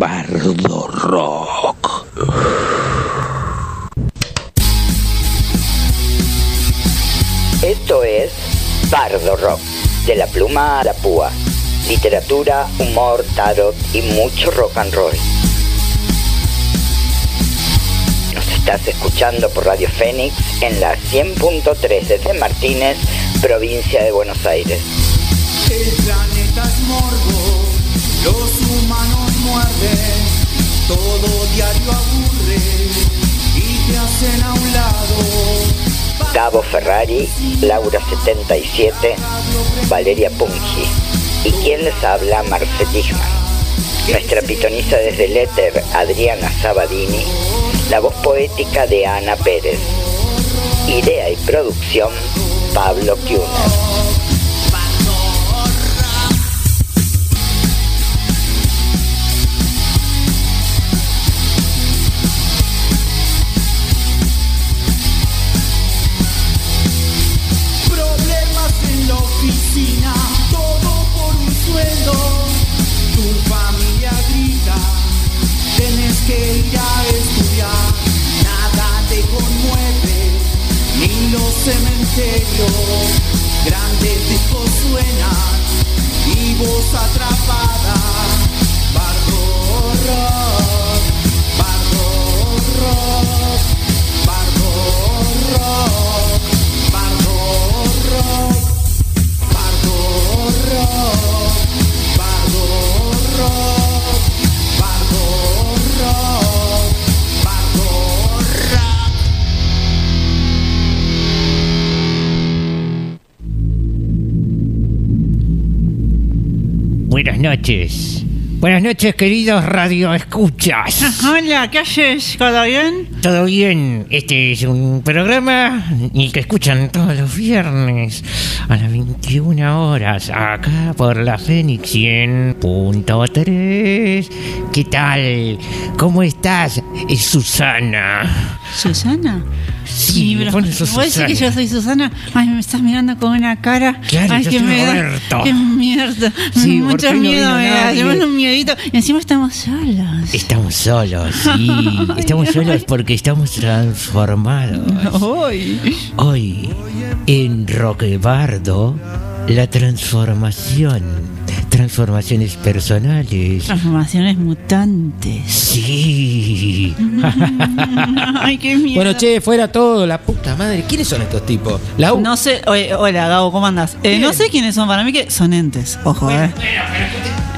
Bardo Rock. Esto es Bardo Rock, de la pluma a la púa. Literatura, humor, tarot y mucho rock and roll. Nos estás escuchando por Radio Fénix en la 100.3 desde Martínez, provincia de Buenos Aires. El planeta es morbo, los humanos muerden, todo diario aburre y te hacen a un lado. Gabo Ferrari, Laura 77, Valeria Pungi. ¿Y quién les habla? Marce Dichman. Nuestra pitoniza desde el éter, Adriana Sabadini. La voz poética de Ana Pérez. Idea y producción, Pablo Kuhner. Cementerios. Grandes discos suenan y voz atrapada. Bardo Buenas noches. Buenas noches, queridos radioescuchas. Hola, ¿qué haces? ¿Todo bien? ¿Todo bien? Este es un programa y que escuchan todos los viernes a las 21 horas acá por la Fénix 100.3. ¿Qué tal? ¿Cómo estás, eh, Susana? ¿Susana? Sí, pero ¿vos decís que yo soy Susana? Ay, me estás mirando con una cara. Claro, Ay, yo que soy me da. Qué mierda. Sí, ¿por Mucho no miedo vino me da. Llevan un miedito. Y encima estamos solos. Estamos solos, sí. Estamos solos porque estamos transformados. Ay. Hoy, en Roquebardo, la transformación. Transformaciones personales. Transformaciones mutantes. Sí. Ay, qué miedo. Bueno, che, fuera todo, la puta madre. ¿Quiénes son estos tipos? La U. No sé, oye, hola Gabo, ¿cómo andás? Eh, no sé quiénes son, para mí que son entes, ojo, eh.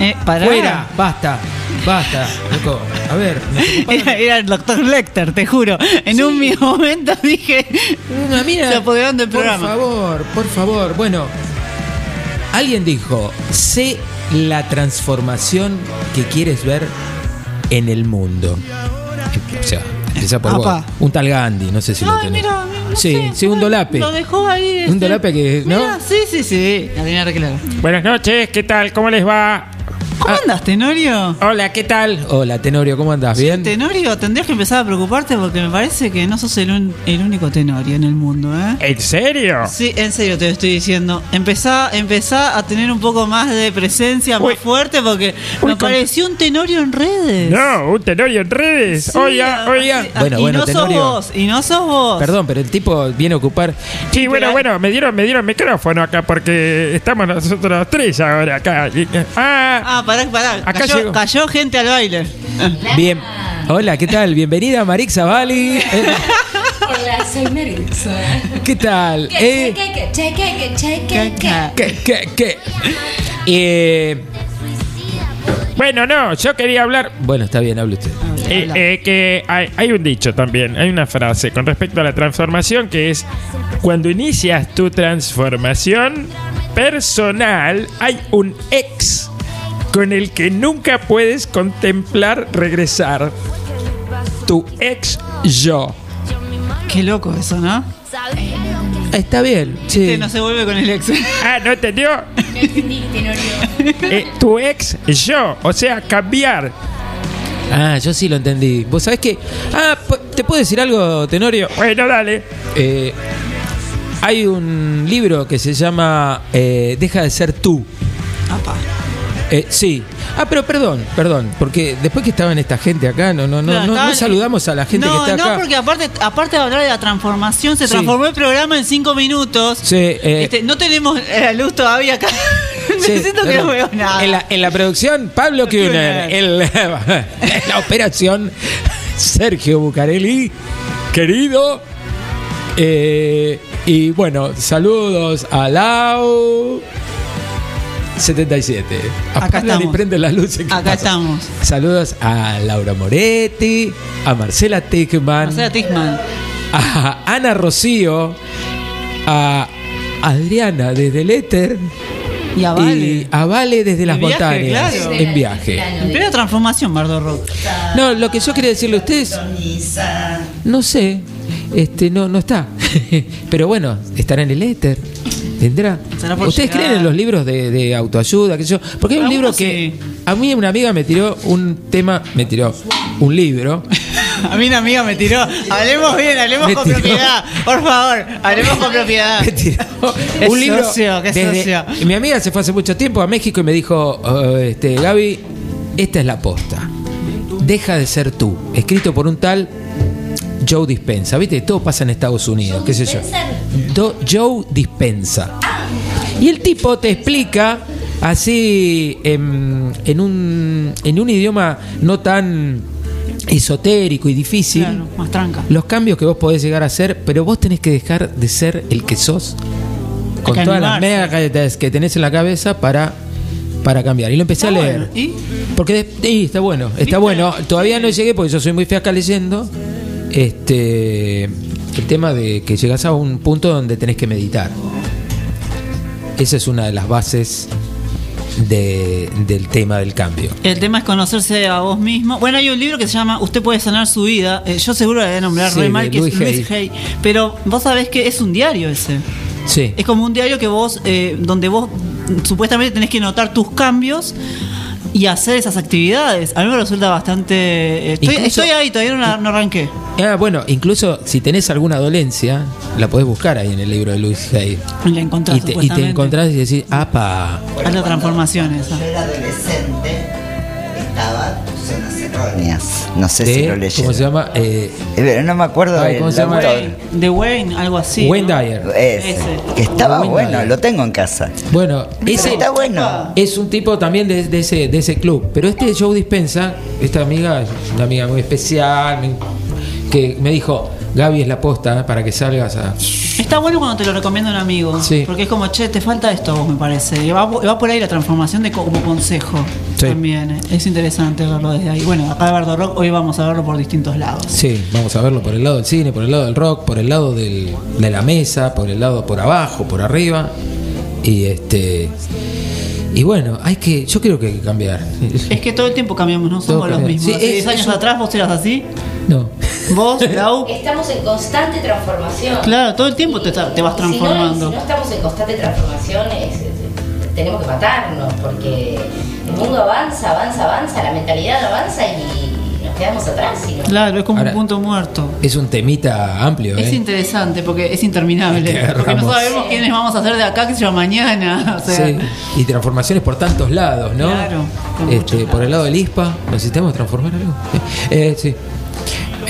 Eh. Fuera, basta, basta, loco. A ver, Era, era el doctor Lecter, te juro. En un mismo momento dije. Una mina- Se apoderaron del programa. Por favor, por favor. Bueno, alguien dijo: sé la transformación que quieres ver en el mundo. O sea, empieza por vos. Un tal Gandhi, no sé si lo Ay, tenés. mira, no sí, sé, sí, un dolape. Lo dejó ahí. Un dolape que- ¿no? Mira, sí, sí, sí. La tenía. Buenas noches, ¿qué tal? ¿Cómo les va? ¿Cómo andas, Tenorio? Hola, ¿qué tal? Hola, Tenorio, ¿cómo andás? ¿Bien? Tenorio, tendrías que empezar a preocuparte porque me parece que no sos el, un- el único Tenorio en el mundo, ¿eh? ¿En serio? Sí, en serio te lo estoy diciendo. Empezá, empezá a tener un poco más de presencia Uy. más fuerte porque Uy, me con- pareció un Tenorio en redes. No, un tenorio en redes. Sí, oiga, oiga. sí, Bueno, y bueno, no Tenorio. sos vos, y no sos vos. Perdón, pero el tipo viene a ocupar. Sí, bueno, pero- bueno, me dieron, me dieron micrófono acá porque estamos nosotros tres ahora acá. Y- Ah, Ah, pará, pará. Acá cayó, gente al baile. Bien. Hola, ¿qué tal? Bienvenida, Marixa Bali. Eh, Hola, soy Maritza. ¿Qué tal? Eh, Cheque, cheque, cheque, cheque. ¿Qué? ¿Qué? ¿Qué? Eh, bueno, no, yo quería hablar. bueno, está bien, hable usted. eh, eh, que hay, hay un dicho también, hay una frase con respecto a la transformación que es: cuando inicias tu transformación personal, hay un ex con el que nunca puedes contemplar regresar. Tu ex yo. Qué loco eso, ¿no? Está bien, sí. Este no se vuelve con el ex. Ah, ¿no entendió? No entendí, Tenorio. Eh, tu ex yo, o sea, cambiar. Ah, yo sí lo entendí. ¿Vos sabés que Ah, ¿te puedo decir algo, Tenorio? Bueno, dale. Eh, hay un libro que se llama eh, Deja de ser tú. Apa. Eh, sí. Ah, pero perdón, perdón, porque después que estaban esta gente acá, no, no, no, no, saludamos a la gente no, que está acá. No, porque aparte, aparte de hablar de la transformación, se Sí. transformó el programa en cinco minutos. Sí, eh, Este, no tenemos eh, la luz todavía acá. Sí, Necesito que no veo nada. En la, en la producción, Pablo Kuhner. Kuhner. En la, en la operación, Sergio Bucarelli. Querido. Eh, y bueno, saludos a Lau. 77. Acá Apagan y estamos. prenden las luces. ¿qué Acá pasa? estamos. Saludos a Laura Moretti, a Marcela Tickman, Marcela Tichman. a Ana Rocío, a Adriana desde el éter Y a Vale. y a Vale desde las viaje, montañas claro. en viaje. En plena transformación, Bardo Rock. No, lo que yo quería decirle a ustedes, no sé, este no no está. Pero bueno, estará en el éter. Por ¿Ustedes llegar. creen en los libros de, de autoayuda? qué sé yo? Porque hay un libro que. sí. A mí una amiga me tiró un tema, me tiró un libro. A mí una amiga me tiró. Hablemos bien, hablemos Me con tiró. propiedad. Por favor, hablemos con propiedad. me tiró un libro. socio, qué desde- socio. Mi amiga se fue hace mucho tiempo a México y me dijo, "Oh, este, Gaby, esta es la posta. Deja de ser tú. Escrito por un tal Joe Dispensa. ¿Viste? Todo pasa en Estados Unidos, qué sé yo. Do- Joe Dispensa. Y el tipo te explica así en, en un, en un idioma no tan esotérico y difícil Claro, más tranca. los cambios que vos podés llegar a hacer, pero vos tenés que dejar de ser el que sos con que todas las megas que tenés en la cabeza para, para cambiar. Y lo empecé a leer. bueno. ¿Y? Porque de- y está bueno, está ¿Viste? bueno. Todavía no llegué porque yo soy muy fiasca leyendo. Este el tema de que llegas a un punto donde tenés que meditar. Esa es una de las bases de- del tema del cambio. El tema es conocerse a vos mismo. Bueno, hay un libro que se llama Usted puede sanar su vida. Eh, yo seguro le voy a nombrar Sí, re mal, que Louis es Luis Hay. Hay. Pero vos sabés que es un diario ese. Sí. Es como un diario que vos, eh, donde vos supuestamente tenés que notar tus cambios y hacer esas actividades. A mí me resulta bastante. eh, Estoy, Incluso- estoy ahí, todavía no, no arranqué. Ah, bueno, incluso si tenés alguna dolencia, la podés buscar ahí en el libro de Luis Hay. Y la encontrás, Y te, y te encontrás y decís, apa. Alta transformación esa. Yo era adolescente, estaba erróneas. No sé si lo leyeron. ¿Cómo se llama? Eh, Eh, no me acuerdo Ay, del ¿cómo se llama? autor. Wayne, de Wayne, algo así. Wayne ¿no? Dyer. Ese, Ese. que estaba Wayne bueno, Dyer. lo tengo en casa. bueno, Ese está bueno. es un tipo también de, de ese, de ese club. Pero este Joe Dispensa, esta amiga, una amiga muy especial, que me dijo, Gaby es la posta eh, para que salgas a... Está bueno cuando te lo recomienda un amigo. Sí. Porque es como, che, te falta esto vos, me parece. Y va, va por ahí la transformación de co- como consejo. Sí. También. eh. Es interesante verlo desde ahí. Bueno, acá de Bardo Rock hoy vamos a verlo por distintos lados. Sí, vamos a verlo por el lado del cine, por el lado del rock, por el lado del- de la mesa, por el lado por abajo, por arriba. Y este... Y bueno, hay que, yo creo que hay que cambiar. Es que todo el tiempo cambiamos, no somos los mismos. Sí, Hace es- 10 años atrás vos eras así. No. Vos, Lau. Estamos en constante transformación. Claro, todo el tiempo te, te vas Y si no- transformando. Si no, estamos en constante transformación, es- es- tenemos que matarnos, porque el mundo avanza, avanza, avanza, la mentalidad avanza y nos quedamos atrás. Y no- Claro, es como Ahora- un punto muerto. Es un temita amplio, Es ¿eh? interesante porque es interminable. Que Porque no sabemos quiénes vamos a hacer de acá, que sea mañana. O sea, Sí, y transformaciones por tantos lados, ¿no? Claro, por Este, por el lado del ISPA, ¿necesitamos transformar algo? Eh, sí.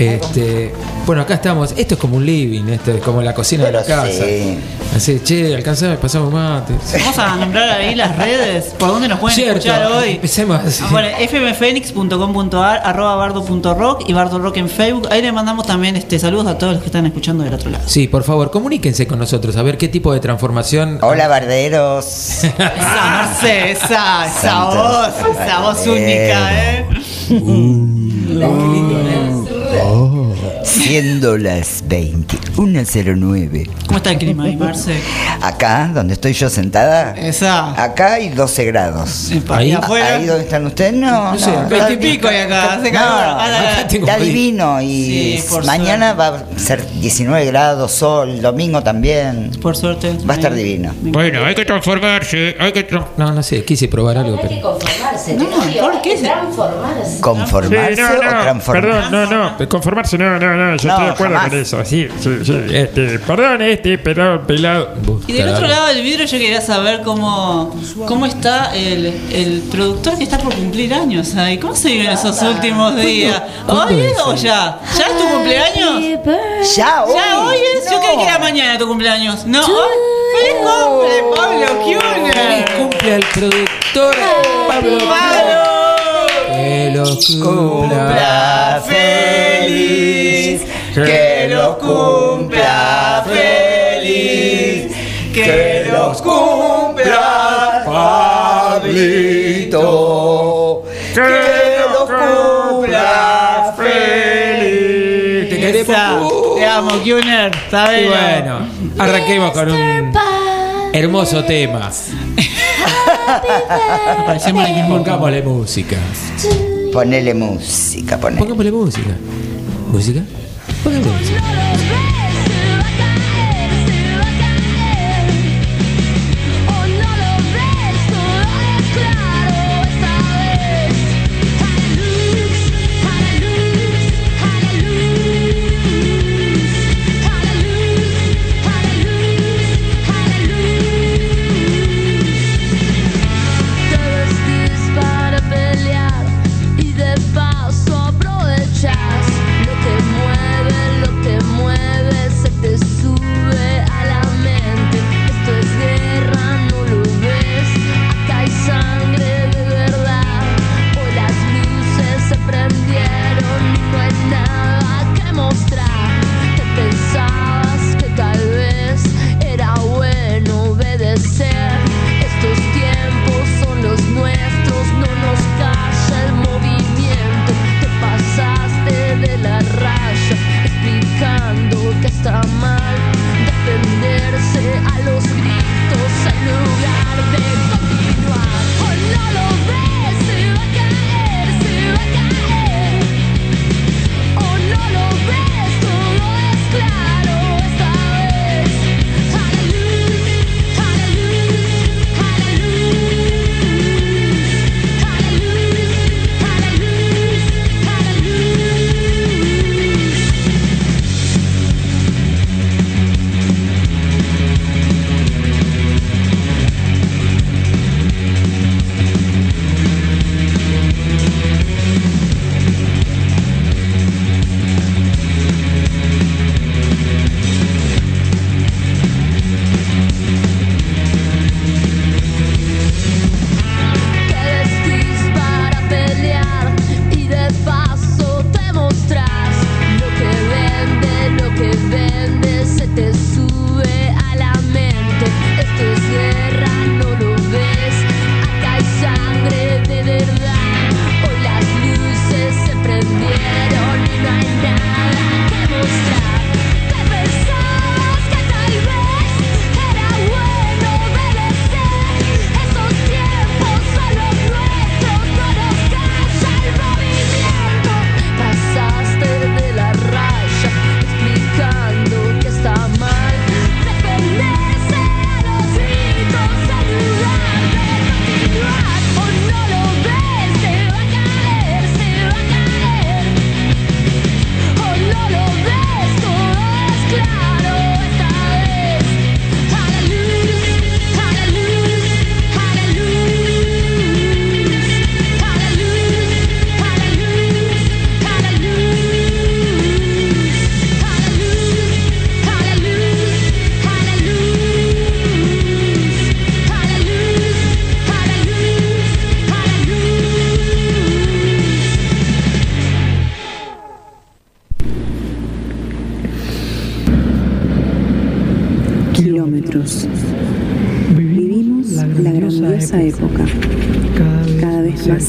Este, bueno, acá estamos. Esto es como un living, esto es como la cocina de la casa. sí. Así, che, alcanzame, pasamos mate. Vamos a nombrar ahí las redes, por dónde nos pueden Cierto, escuchar hoy. empecemos así. Ah, Bueno, fmfenix.com.ar, arroba bardo.rock y bardo rock en Facebook. Ahí le mandamos también este saludos a todos los que están escuchando del otro lado. Sí, por favor, comuníquense con nosotros a ver qué tipo de transformación. Hola, barderos. Esa, Marce, esa, esa Santos. voz, esa voz única, ¿eh? Qué lindo, ¿eh? Oh. Siendo las 21.09. ¿Cómo está el clima ahí, Marce? Acá, donde estoy yo sentada, Esa. acá hay 12 grados. Ahí. ¿Y afuera? Ahí donde están ustedes, no. No sé, no, 20 y pico y acá, hace No, calor. Ah, la. tengo Está divino y Sí, mañana va a ser 19 grados, sol, domingo también. Por suerte. Va a estar divino. Bueno, hay que transformarse, hay que tra- No, no sé, quise probar algo, No hay que pero. conformarse, No, Tenorio, ¿por hay qué transformarse. ¿Conformarse Sí, no, o no, transformarse? perdón, no, no, conformarse no, no, no, no, yo estoy de acuerdo jamás. con eso. Sí, sí, sí. Este, perdón, este, perdón, pelado. Y del otro lado del vidrio yo quería saber cómo, cómo está el, el productor que está por cumplir años. Ay, ¿Cómo se viven esos últimos días? ¿Hoy es? o ya? ¿Ya es tu cumpleaños? Ya hoy. ¿Ya hoy es? Yo creí que era mañana tu cumpleaños. No, hoy. ¡Feliz cumple, Pablo Feliz Kuhner! cumple al productor Pablo. ¡Pablo! Que lo cumpla. feliz, que lo cumpla feliz, que lo cumpla Pablito, que lo cumpla feliz. Te queremos. Te amo, Kuhner. Y bueno, arranquemos con un hermoso tema. Parecemos el mismo Pongámosle música. Ponele música, ponele. Pongámosle música. ¿Música? Pongámosle música. Gritos en lugar de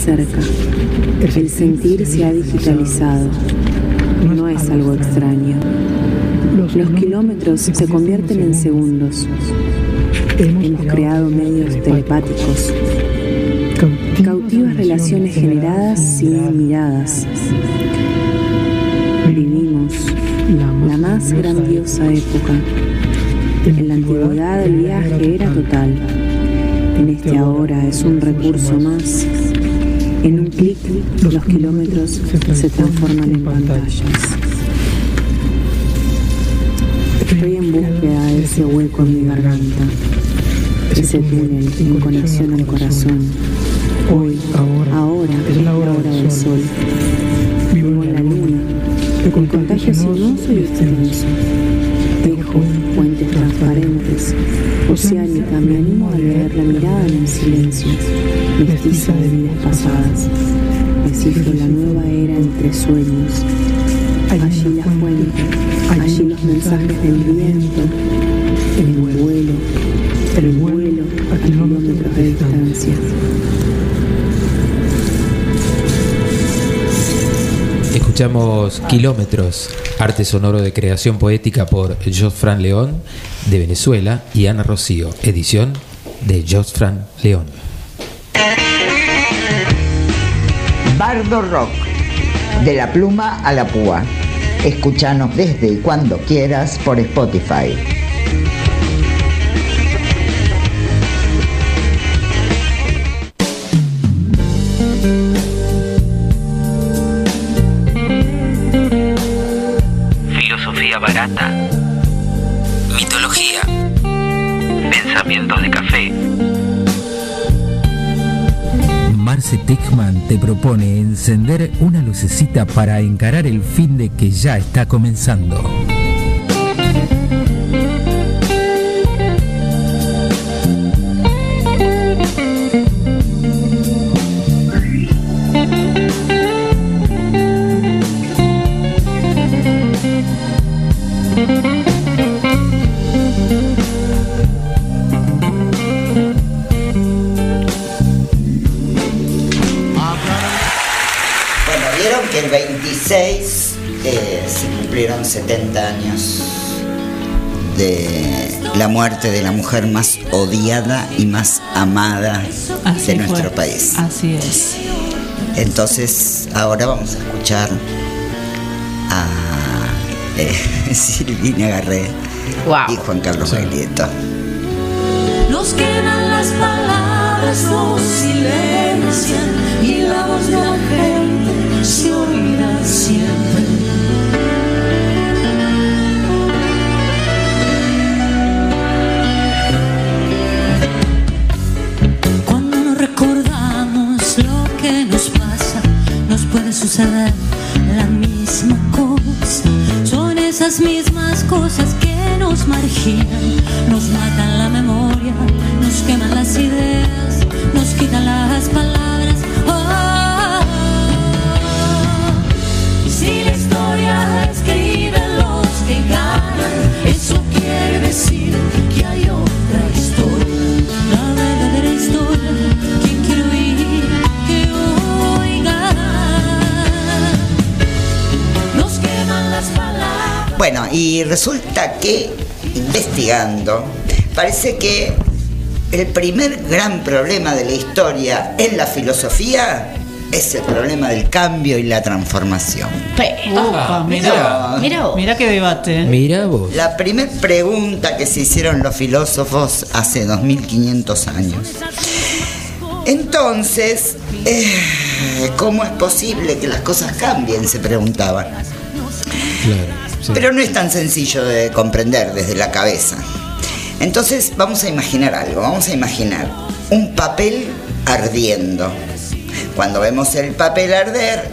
cerca. El sentir se ha digitalizado. No es algo extraño. Los kilómetros se convierten en segundos. Hemos creado medios telepáticos, cautivas relaciones generadas sin miradas. Vivimos la más grandiosa época. En la antigüedad el viaje era total. En este ahora es un recurso más. En un clic los kilómetros se transforman en pantallas. Estoy en búsqueda de ese hueco en mi garganta, ese túnel en conexión al corazón. Hoy, ahora, es la hora del sol. Vivo en la luna, el contagio sinuoso y extenso. Oceánica, me animo a leer la mirada en el silencio, mestiza de vidas pasadas. Descifro la nueva era entre sueños. Allí la fuente, allí los mensajes del viento, el vuelo, el vuelo a kilómetros de distancia. Escuchamos Kilómetros, arte sonoro de creación poética por Josfran León de Venezuela y Ana Rocío, edición de Josfran León. Bardo Rock, de la pluma a la púa. Escúchanos desde y cuando quieras por Spotify. Te propone encender una lucecita para encarar el fin de que ya está comenzando. De la muerte de la mujer más odiada y más amada Así de nuestro fue. país. Así es. Entonces, ahora vamos a escuchar a eh, Silvina Garré y Juan Carlos Baglietto. Nos quedan las palabras, nos silencian suceder la misma cosa. Son esas mismas cosas que nos marginan, nos matan la memoria, nos queman las ideas, nos quitan las palabras. Bueno, y resulta que investigando, parece que el primer gran problema de la historia en la filosofía es el problema del cambio y la transformación. Opa, mira, Mira vos. mira qué debate. Mira vos. La primera pregunta que se hicieron los filósofos hace 2500 años. Entonces, eh, ¿cómo es posible que las cosas cambien? Se preguntaban. Pero no es tan sencillo de comprender desde la cabeza. Entonces vamos a imaginar algo, vamos a imaginar un papel ardiendo. Cuando vemos el papel arder,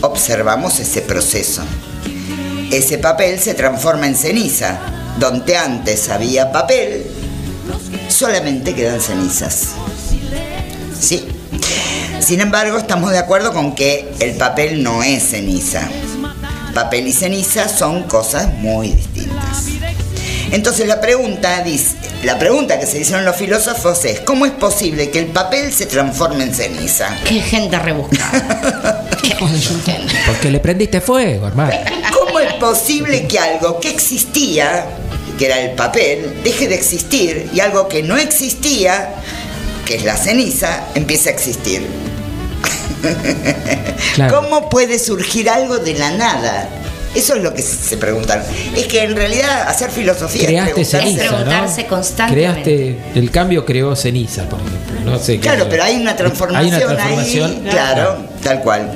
observamos ese proceso. Ese papel se transforma en ceniza. Donde antes había papel, solamente quedan cenizas. ¿Sí? Sin embargo, estamos de acuerdo con que el papel no es ceniza. Papel y ceniza son cosas muy distintas. Entonces la pregunta dice, la pregunta que se hicieron los filósofos es ¿cómo es posible que el papel se transforme en ceniza? Qué gente rebuscada. Porque le prendiste fuego, hermano. ¿Cómo es posible que algo que existía, que era el papel, deje de existir y algo que no existía, que es la ceniza, empiece a existir? Claro. ¿Cómo puede surgir algo de la nada? Eso es lo que se preguntaron. Es que en realidad hacer filosofía Creaste es preguntarse- ceniza, preguntarse ¿no? constantemente. Creaste, el cambio creó ceniza, por ejemplo. No sé Claro, pero hay una transformación, Hay una transformación. ahí, claro, tal cual.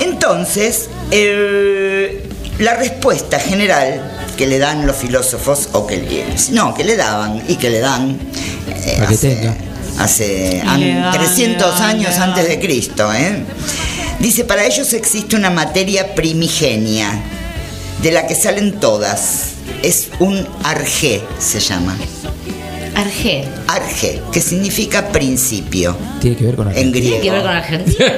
Entonces, eh, la respuesta general que le dan los filósofos, o que le- no, que le daban y que le dan eh, Para que hace, tenga. Hace an- le dan, 300 le dan, años antes de Cristo. ¿eh? Dice, para ellos existe una materia primigenia, de la que salen todas. Es un arjé, se llama. Arge. Arjé, que significa principio, Tiene que ver con en Argentina. Tiene que ver griego. con Argentina.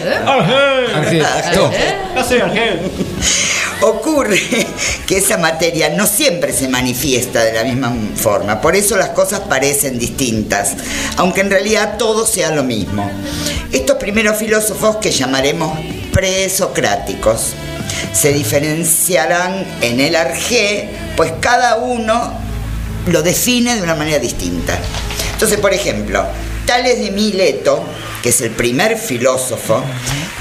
¿verdad? Un. Argel. Toma. No soy Argel. Ocurre que esa materia no siempre se manifiesta de la misma forma, por eso las cosas parecen distintas, aunque en realidad todo sea lo mismo. Estos primeros filósofos que llamaremos presocráticos se diferenciarán en el arjé, pues cada uno lo define de una manera distinta. Entonces, por ejemplo, Tales de Mileto, que es el primer filósofo,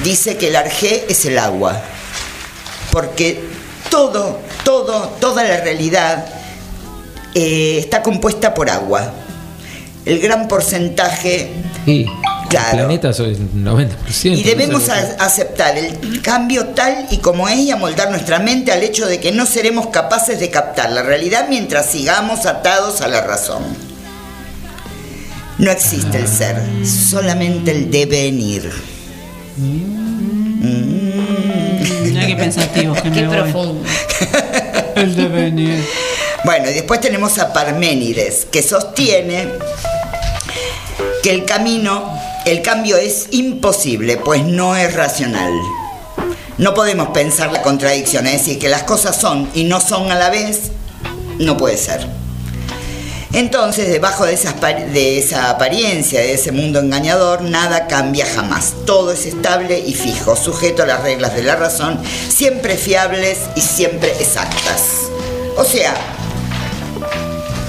dice que el arjé es el agua porque todo, todo, toda la realidad eh, está compuesta por agua. El gran porcentaje Sí. Claro. El planeta son 90%. y debemos no sé. a- aceptar el cambio tal y como es y amoldar nuestra mente al hecho de que no seremos capaces de captar la realidad mientras sigamos atados a la razón. No existe el ser, solamente el devenir. Mira qué pensativos que me Qué voy. profundo. El devenir. Bueno, y después tenemos a Parménides, que sostiene que el camino, el cambio es imposible, pues no es racional. No podemos pensar la contradicción, es decir, que las cosas son y no son a la vez, no puede ser. Entonces, debajo de, de esa apariencia, de ese mundo engañador, nada cambia jamás. Todo es estable y fijo, sujeto a las reglas de la razón, siempre fiables y siempre exactas. O sea,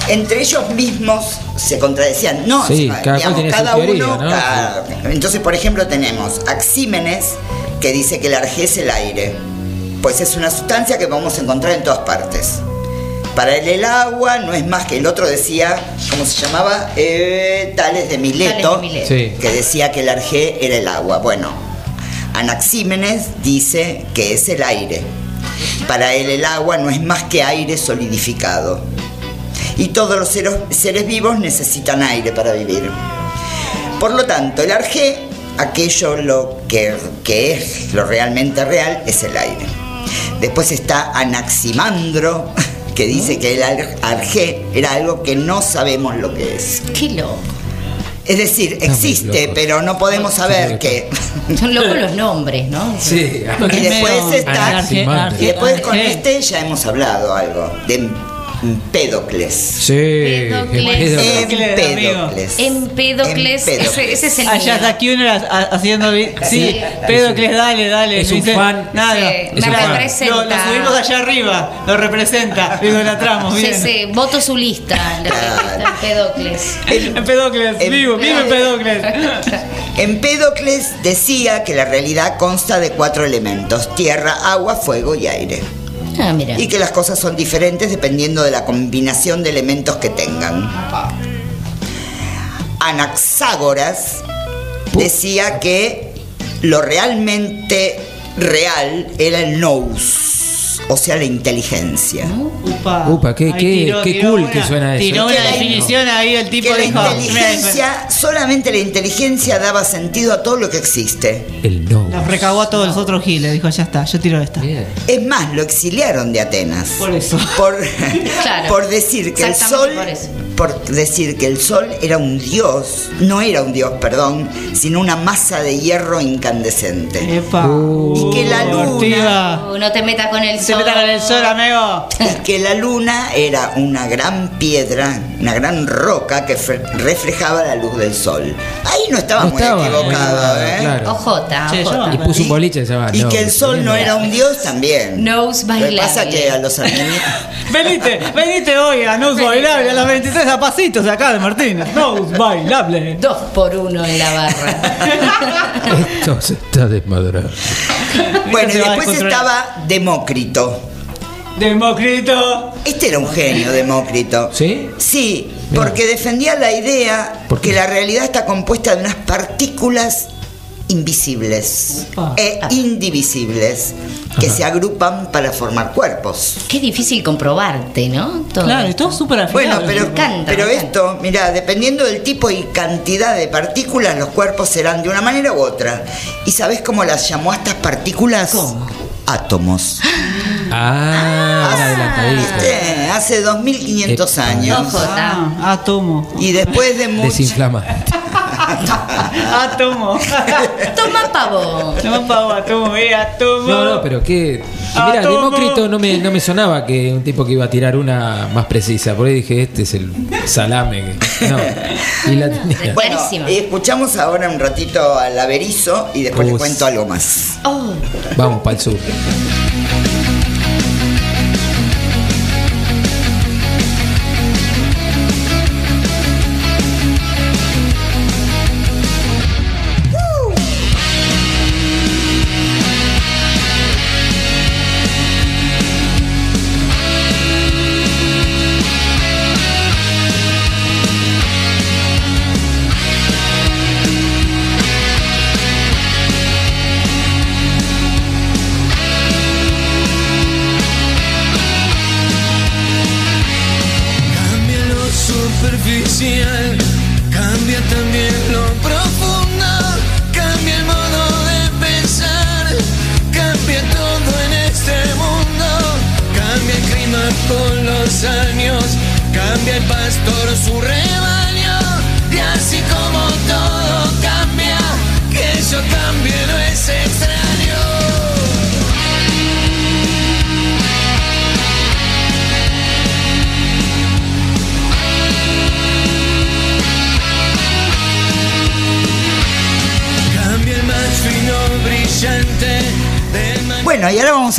entre ellos mismos se contradecían. No, Sí, cada cual tiene su cada teoría, uno. ¿no? cada- Entonces, por ejemplo, tenemos Axímenes que dice que el arjé es el aire, pues es una sustancia que vamos a encontrar en todas partes. Para él el agua no es más que el otro decía, ¿cómo se llamaba? Eh, Tales de Mileto, Tales de Mileto. Sí. que decía que el arjé era el agua. Bueno, Anaxímenes dice que es el aire. Para él el agua no es más que aire solidificado. Y todos los seres, seres vivos necesitan aire para vivir. Por lo tanto, el arjé, aquello lo que, que es lo realmente real, es el aire. Después está Anaximandro, que dice que el ar- arjé era algo que no sabemos lo que es. Qué loco. Es decir, existe, pero no podemos saber que... Son locos los nombres, ¿no? Sí. Y después está... Y después con este ya hemos hablado algo, de Empédocles. Sí. Empédocles. Empédocles. Empédocles. Ese, ese es el Allá mío. está aquí uno haciendo. Sí, Sí. Pedocles, dale, dale. Es un dice fan. Nada. Me representa. Lo, lo subimos allá arriba, lo representa, lo idolatramos, Sí, bien. sí, voto su lista. Empédocles. Empedocles, Em- vivo, vive Empedocles. Empédocles decía que la realidad consta de cuatro elementos, tierra, agua, fuego y aire. Ah, mira. Y que las cosas son diferentes dependiendo de la combinación de elementos que tengan. Anaxágoras decía que lo realmente real era el nous, o sea, la inteligencia. Upa, Upa, qué- qué- qué cool que suena eso. Tiró Que una la- definición ahí, el tipo Que la dijo. inteligencia, solamente la inteligencia daba sentido a todo lo que existe. El no. Nos recagó a todos los otros giles, dijo, ya está, yo tiro esta. Bien. Es más, lo exiliaron de Atenas. Por eso. Por, Claro. por decir que el sol. Por eso. por decir que el sol era un dios, no era un dios, perdón, sino una masa de hierro incandescente. Epa. Y que la luna-. Uh, no te metas con el Se meta con el sol, amigo. Y que la luna era una gran piedra, una gran roca que reflejaba la luz del sol. Ahí no estaba No muy estaba equivocado, ¿eh? claro. Ojota, Y puso un boliche que se llama Y No, que el sol no era un dios también. Nose Lo que pasa bailable. que a los armenios... Venite, venite hoy a Nous Bailable a las 23 a pasitos de acá de Martínez. Nous Bailable. Dos por uno en la barra. Esto se está desmadrando. Bueno, y después estaba Demócrito. Demócrito. Este era un genio, Demócrito. ¿Sí? Sí, porque defendía la idea que la realidad está compuesta de unas partículas invisibles Opa. e indivisibles que se agrupan para formar cuerpos. Qué difícil comprobarte, ¿no? Todo Claro, esto. todo súper Bueno, pero, Me encanta, pero me encanta. esto, mira, dependiendo del tipo y cantidad de partículas, los cuerpos serán de una manera u otra. ¿Y sabes cómo las llamó a estas partículas? ¿Cómo? Átomos. Ah, adelantadito. ¿Viste? Hace 2500 Epa. años. Ojo. Ah, átomo. Y después de mucho... Desinflamante. átomo. Toma pavo. No, pavo, átomo, eh, átomo. No, no, pero que. Mira. Demócrito no me, no me sonaba que un tipo que iba a tirar una más precisa. Por ahí dije, este es el salame. que- No. Y la tenía. Bueno, y escuchamos ahora un ratito al averizo y después les Us. cuento algo más. Oh, Vamos para el sur.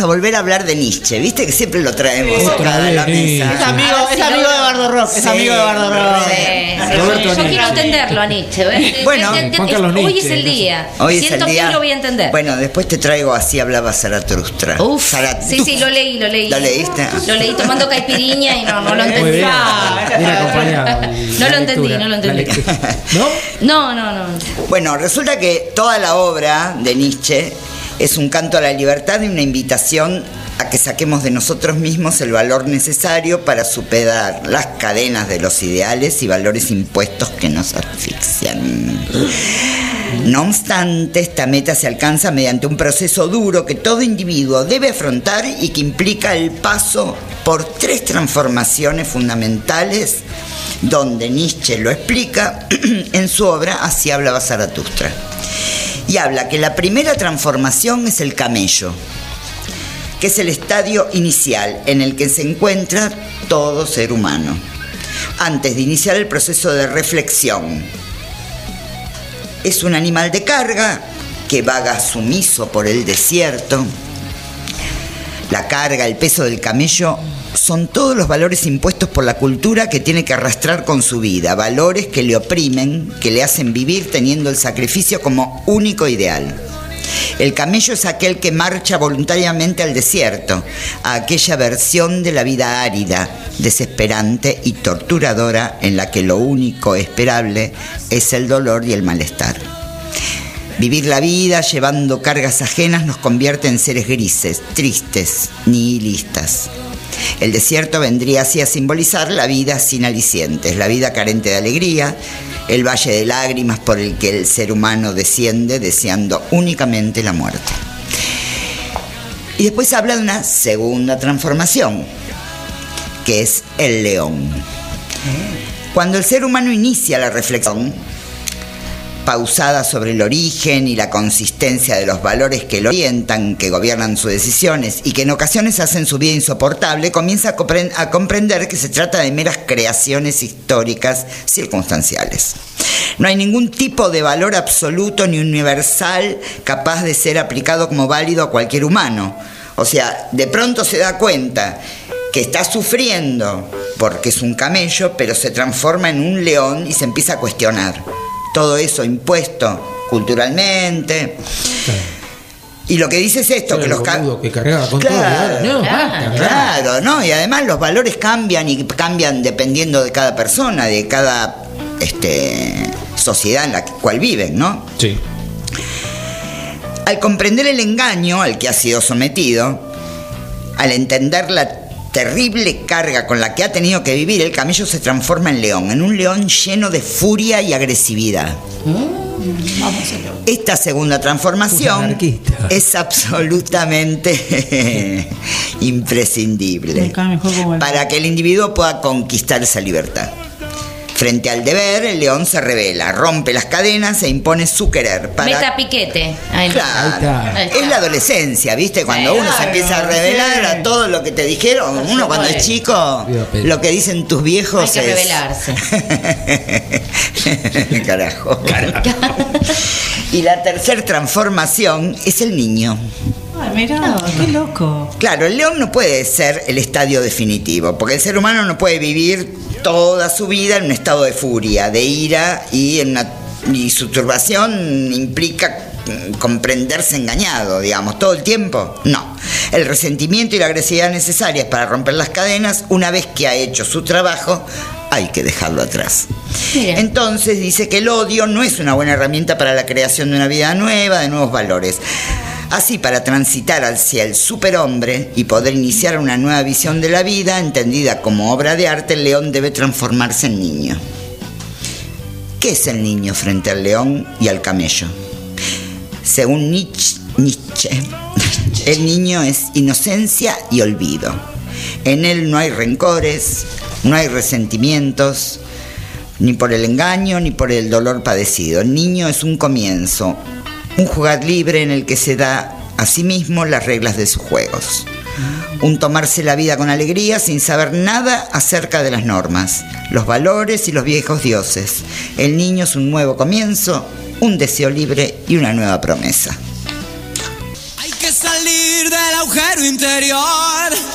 A volver a hablar de Nietzsche. Viste que siempre lo traemos Otra acá a la mesa. Es amigo, es sí amigo de Bardo Rock. Es Sí. amigo de Bardo Rock. sí, sí, Roberto Yo Nietzsche. quiero entenderlo a Nietzsche. ¿eh? Bueno, Hoy es el día. Hoy es Siento el día. que lo voy a entender. Bueno, después te traigo así hablaba Zaratustra. Uf, sí, sí, lo leí, lo leí. ¿Lo leíste? Lo leí tomando caipiriña y no, no lo Muy entendí. bien. Ah, Bien acompañado. No La lo entendí, no lo entendí. ¿No? No, no, no. Bueno, resulta que toda la obra de Nietzsche es un canto a la libertad y una invitación a que saquemos de nosotros mismos el valor necesario para superar las cadenas de los ideales y valores impuestos que nos asfixian. No obstante, esta meta se alcanza mediante un proceso duro que todo individuo debe afrontar y que implica el paso por tres transformaciones fundamentales donde Nietzsche lo explica en su obra Así hablaba Zaratustra. Y habla que la primera transformación es el camello, que es el estadio inicial en el que se encuentra todo ser humano, antes de iniciar el proceso de reflexión. Es un animal de carga que vaga sumiso por el desierto. La carga, el peso del camello son todos los valores impuestos por la cultura que tiene que arrastrar con su vida, valores que le oprimen, que le hacen vivir teniendo el sacrificio como único ideal. El camello es aquel que marcha voluntariamente al desierto, a aquella versión de la vida árida, desesperante y torturadora en la que lo único esperable es el dolor y el malestar. Vivir la vida llevando cargas ajenas nos convierte en seres grises, tristes, nihilistas. El desierto vendría así a simbolizar la vida sin alicientes, la vida carente de alegría, el valle de lágrimas por el que el ser humano desciende deseando únicamente la muerte. Y después habla de una segunda transformación, que es el león. Cuando el ser humano inicia la reflexión, pausada sobre el origen y la consistencia de los valores que lo orientan, que gobiernan sus decisiones y que en ocasiones hacen su vida insoportable, comienza a, compren- a comprender que se trata de meras creaciones históricas circunstanciales. No hay ningún tipo de valor absoluto ni universal capaz de ser aplicado como válido a cualquier humano. O sea, de pronto se da cuenta que está sufriendo porque es un camello, pero se transforma en un león y se empieza a cuestionar todo eso impuesto culturalmente. Y lo que dice es esto, que los que cargaba con Claro, todo. No. Claro, ¿no? Y además los valores cambian y cambian dependiendo de cada persona, de cada este, sociedad en la cual viven, ¿no? Sí. Al comprender el engaño al que ha sido sometido, al entender la terrible carga con la que ha tenido que vivir, el camello se transforma en león, en un león lleno de furia y agresividad. Esta segunda transformación es absolutamente imprescindible para que el individuo pueda conquistar esa libertad. Frente al deber, el león se revela, rompe las cadenas e impone su querer. Para... Meta piquete. Ahí está. Claro. Ahí está. Es la adolescencia, ¿viste? Cuando Sí. uno se empieza a revelar sí. a todo lo que te dijeron, uno cuando es chico, lo que dicen tus viejos Hay que es... revelarse. Carajo. y la tercera transformación es el niño. Ay, mirá, qué loco. Claro, el león no puede ser el estadio definitivo, porque el ser humano no puede vivir toda su vida en un estado de furia, de ira y, en una, y su turbación implica mm, comprenderse engañado, digamos, todo el tiempo. No. El resentimiento y la agresividad necesarias para romper las cadenas, una vez que ha hecho su trabajo, hay que dejarlo atrás. Entonces dice que el odio no es una buena herramienta para la creación de una vida nueva, de nuevos valores. Así, para transitar hacia el superhombre y poder iniciar una nueva visión de la vida, entendida como obra de arte, el león debe transformarse en niño. ¿Qué es el niño frente al león y al camello? Según Nietzsche, Nietzsche, el niño es inocencia y olvido. En él no hay rencores, no hay resentimientos, ni por el engaño ni por el dolor padecido. El niño es un comienzo, un jugar libre en el que se da a sí mismo las reglas de sus juegos. Un tomarse la vida con alegría sin saber nada acerca de las normas, los valores y los viejos dioses. El niño es un nuevo comienzo, un deseo libre y una nueva promesa. Hay que salir del agujero interior.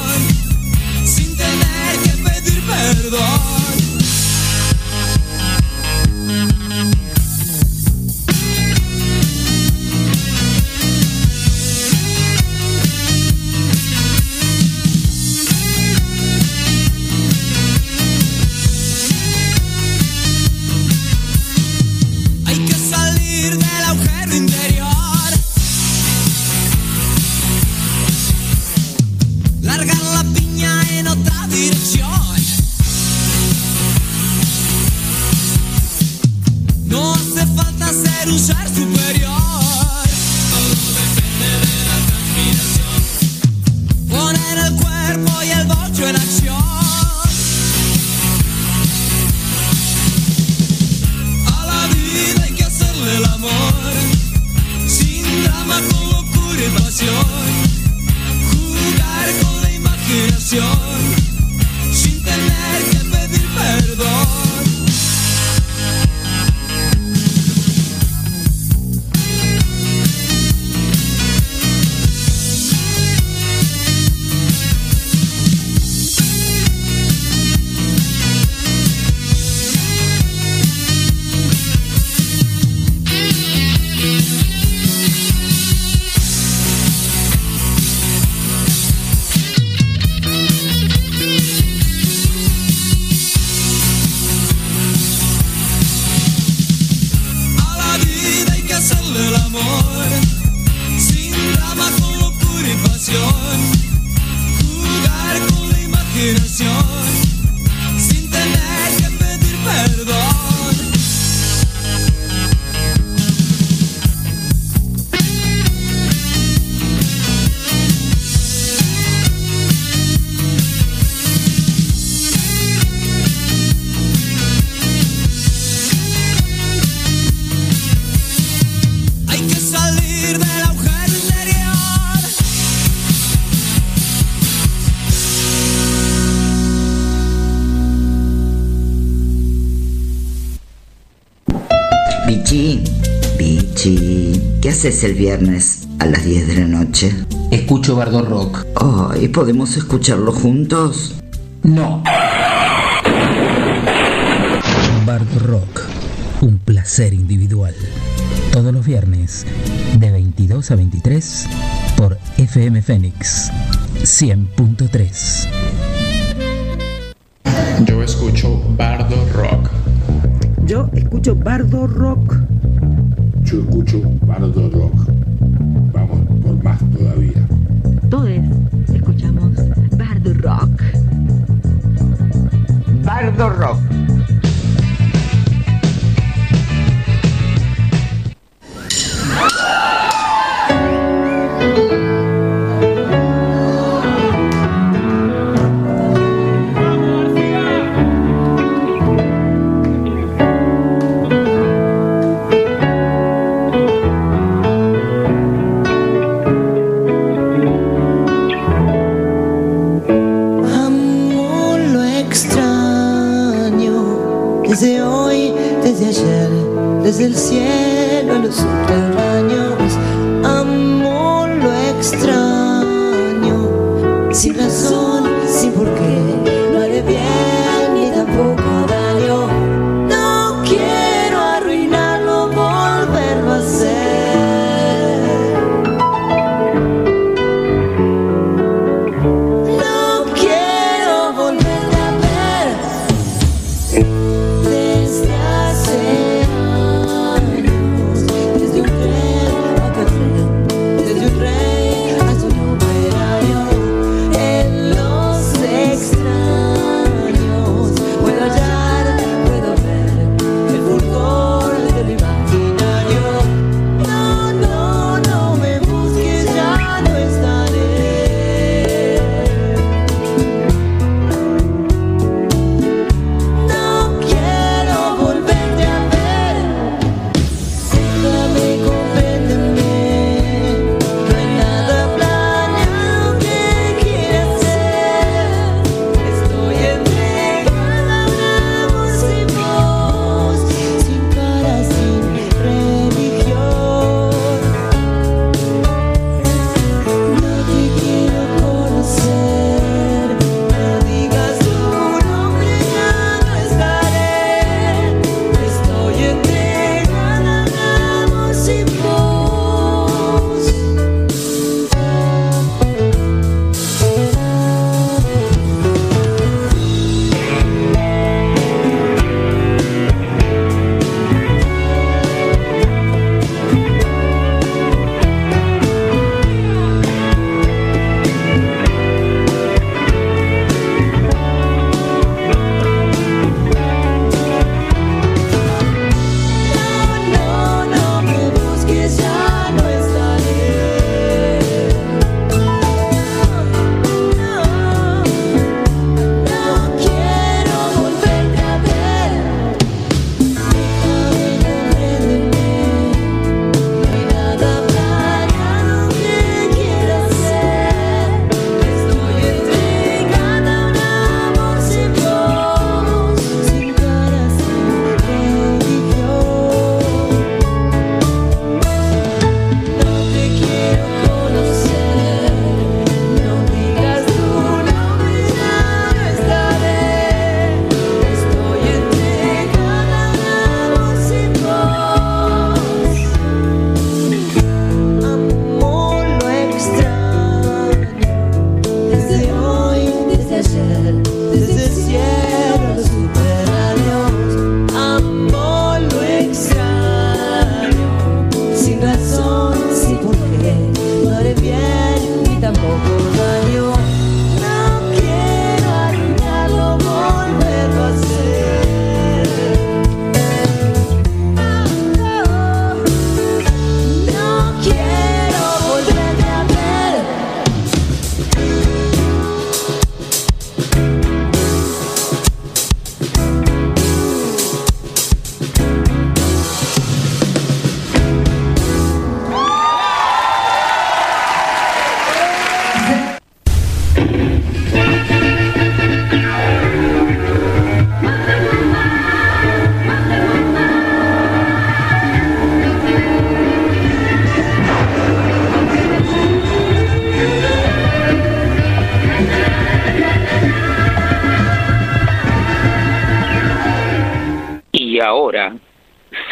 pedir haces el viernes a las 10 de la noche? Escucho Bardo Rock. Oh, ¿y podemos escucharlo juntos? No. Bardo Rock. Un placer individual. Todos los viernes, de 22 a 23, por FM Fénix 100.3. Yo escucho Bardo Rock. Yo escucho Bardo Rock. Yo escucho Bardo Rock. Vamos por más todavía. Todos escuchamos Bardo Rock. Bardo Rock.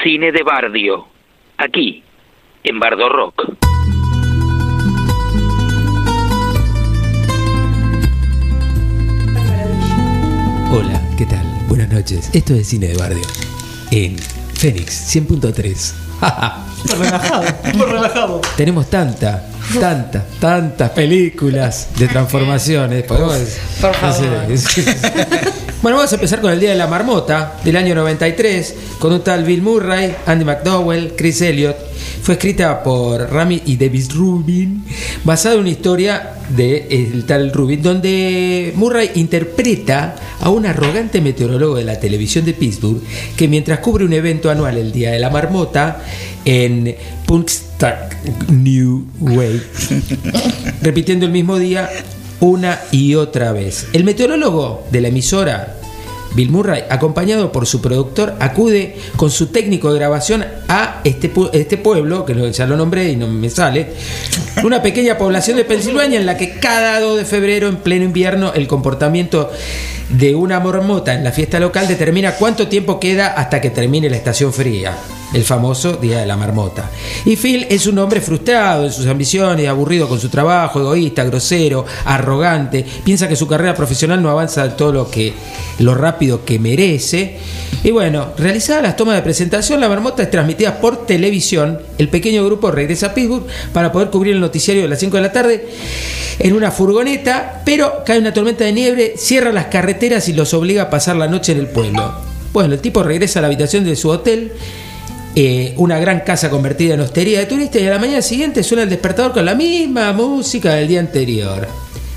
Cine de Bardio, aquí, en Bardo Rock. Hola, ¿qué tal? Buenas noches. Esto es Cine de Barrio. En Fénix 100.3. relajado, muy relajado. Tenemos tanta, tantas, tantas películas de transformaciones. Por sé. Bueno, vamos a empezar con el Día de la Marmota del año 93, con un tal Bill Murray, Andy McDowell, Chris Elliott. Fue escrita por Rami y Davis Rubin, basada en una historia de el tal Rubin, donde Murray interpreta a un arrogante meteorólogo de la televisión de Pittsburgh que mientras cubre un evento anual el Día de la Marmota en Punxsutawney New Way, repitiendo el mismo día una y otra vez. El meteorólogo de la emisora, Bill Murray, acompañado por su productor, acude con su técnico de grabación a este, este pueblo, que ya lo nombré y no me sale, una pequeña población de Pensilvania en la que cada 2 de febrero, en pleno invierno, el comportamiento de una marmota en la fiesta local determina cuánto tiempo queda hasta que termine la estación fría, el famoso Día de la Marmota. Y Phil es un hombre frustrado en sus ambiciones, aburrido con su trabajo, egoísta, grosero, arrogante, piensa que su carrera profesional no avanza todo lo que lo rápido que merece. Y bueno, realizadas las tomas de presentación, la marmota es transmitida por televisión. El pequeño grupo regresa a Pittsburgh para poder cubrir el noticiario de las 5 de la tarde en una furgoneta, pero cae una tormenta de nieve, cierra las carreteras y los obliga a pasar la noche en el pueblo. Bueno, el tipo regresa a la habitación de su hotel, eh, una gran casa convertida en hostería de turistas, y a la mañana siguiente suena el despertador con la misma música del día anterior.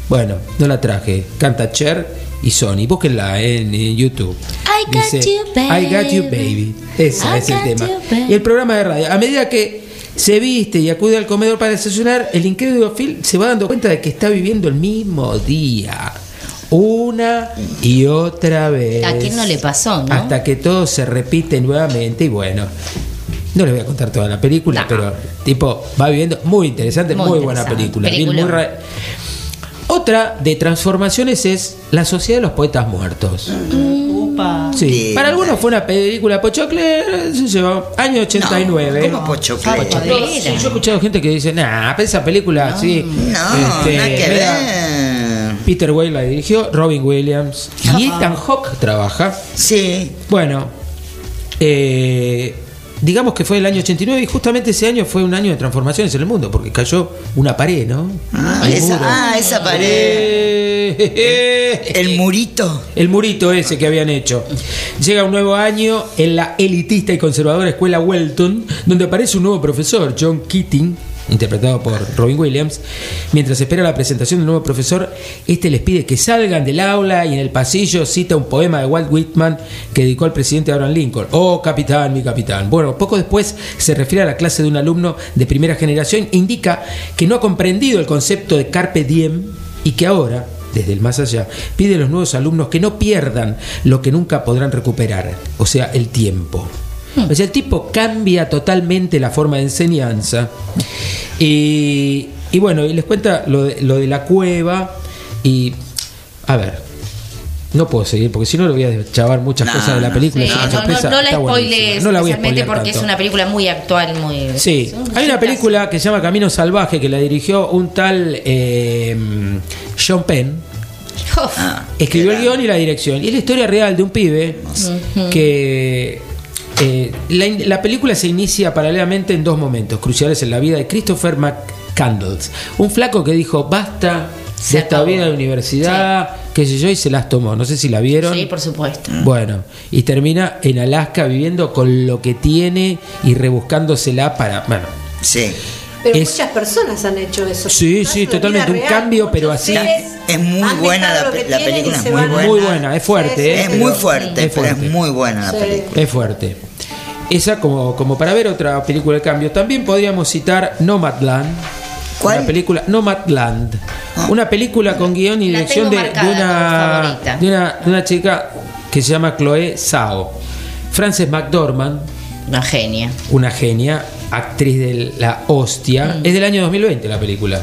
Bueno, no la traje, canta Cher y Sony, búsquenla en, YouTube. I got you, baby. I got you, baby. Ese es el tema. you. Y el programa de radio, a medida que se viste y acude al comedor para desayunar, el incrédulo Phil se va dando cuenta de que está viviendo el mismo día. Una y otra vez. ¿A quién no le pasó, no? Hasta que todo se repite nuevamente y bueno. No les voy a contar toda la película, pero tipo va viviendo muy interesante, muy, Muy buena película. Otra de transformaciones es La Sociedad de los Poetas Muertos. Upa. Sí. Para algunos fue una película pochocle, se llevó año 89. ¿Cómo pochoclera? Yo, sí, yo he escuchado gente que dice, nah, esa película, sí. No, este, nada que ver. Peter Weir la dirigió, Robin Williams y Ethan Hawke trabaja. Sí. Bueno, eh, digamos que fue el año 89 y justamente ese año fue un año de transformaciones en el mundo porque cayó una pared, ¿no? Ah, El esa, muro. ah, esa pared. El murito. El murito ese que habían hecho. Llega un nuevo año en la elitista y conservadora escuela Welton, donde aparece un nuevo profesor, John Keating, interpretado por Robin Williams. Mientras espera la presentación del nuevo profesor, este les pide que salgan del aula y en el pasillo cita un poema de Walt Whitman que dedicó al presidente Abraham Lincoln. Oh, capitán, mi capitán. Bueno, poco después se refiere a la clase de un alumno de primera generación e indica que no ha comprendido el concepto de carpe diem y que ahora desde el más allá, pide a los nuevos alumnos que no pierdan lo que nunca podrán recuperar, o sea, el tiempo. O sea, el tipo cambia totalmente la forma de enseñanza. Y, y bueno, y les cuenta lo de, lo de la cueva. Y, a ver, no puedo seguir porque si no le voy a chavar muchas No, cosas de la película. Sí, no, no, no la spoilees No la voy a porque es una película muy actual, muy... Sí, hay una película que se llama Camino Salvaje que la dirigió un tal eh, Sean Penn. Uf. Escribió el guion y la dirección. Y es la historia real de un pibe que eh, la, la película se inicia paralelamente en dos momentos cruciales en la vida de Christopher McCandles. Un flaco que dijo basta Se de esta vida de universidad, qué sé yo, y se las tomó. No sé si la vieron. Sí, por supuesto. Bueno, y termina en Alaska viviendo con lo que tiene y rebuscándosela para. Bueno, Sí. Pero Es- muchas personas han hecho eso. Sí, No sí, totalmente, un real. cambio, pero así- Es muy buena la, la película, es muy buena. muy buena, es fuerte. Sí, ¿eh? Es Pero- muy fuerte, es pero es muy buena la Sí. película. Es fuerte. Esa como, como para ver otra película de cambio. También podríamos citar Nomadland. ¿Cuál? Una película, Nomadland. Una película con guion y dirección de, de una, de, una, de una chica que se llama Chloe Zhao. Frances McDormand, Una genia. una genia, actriz de la hostia. Mm. Es del año 2020 la película.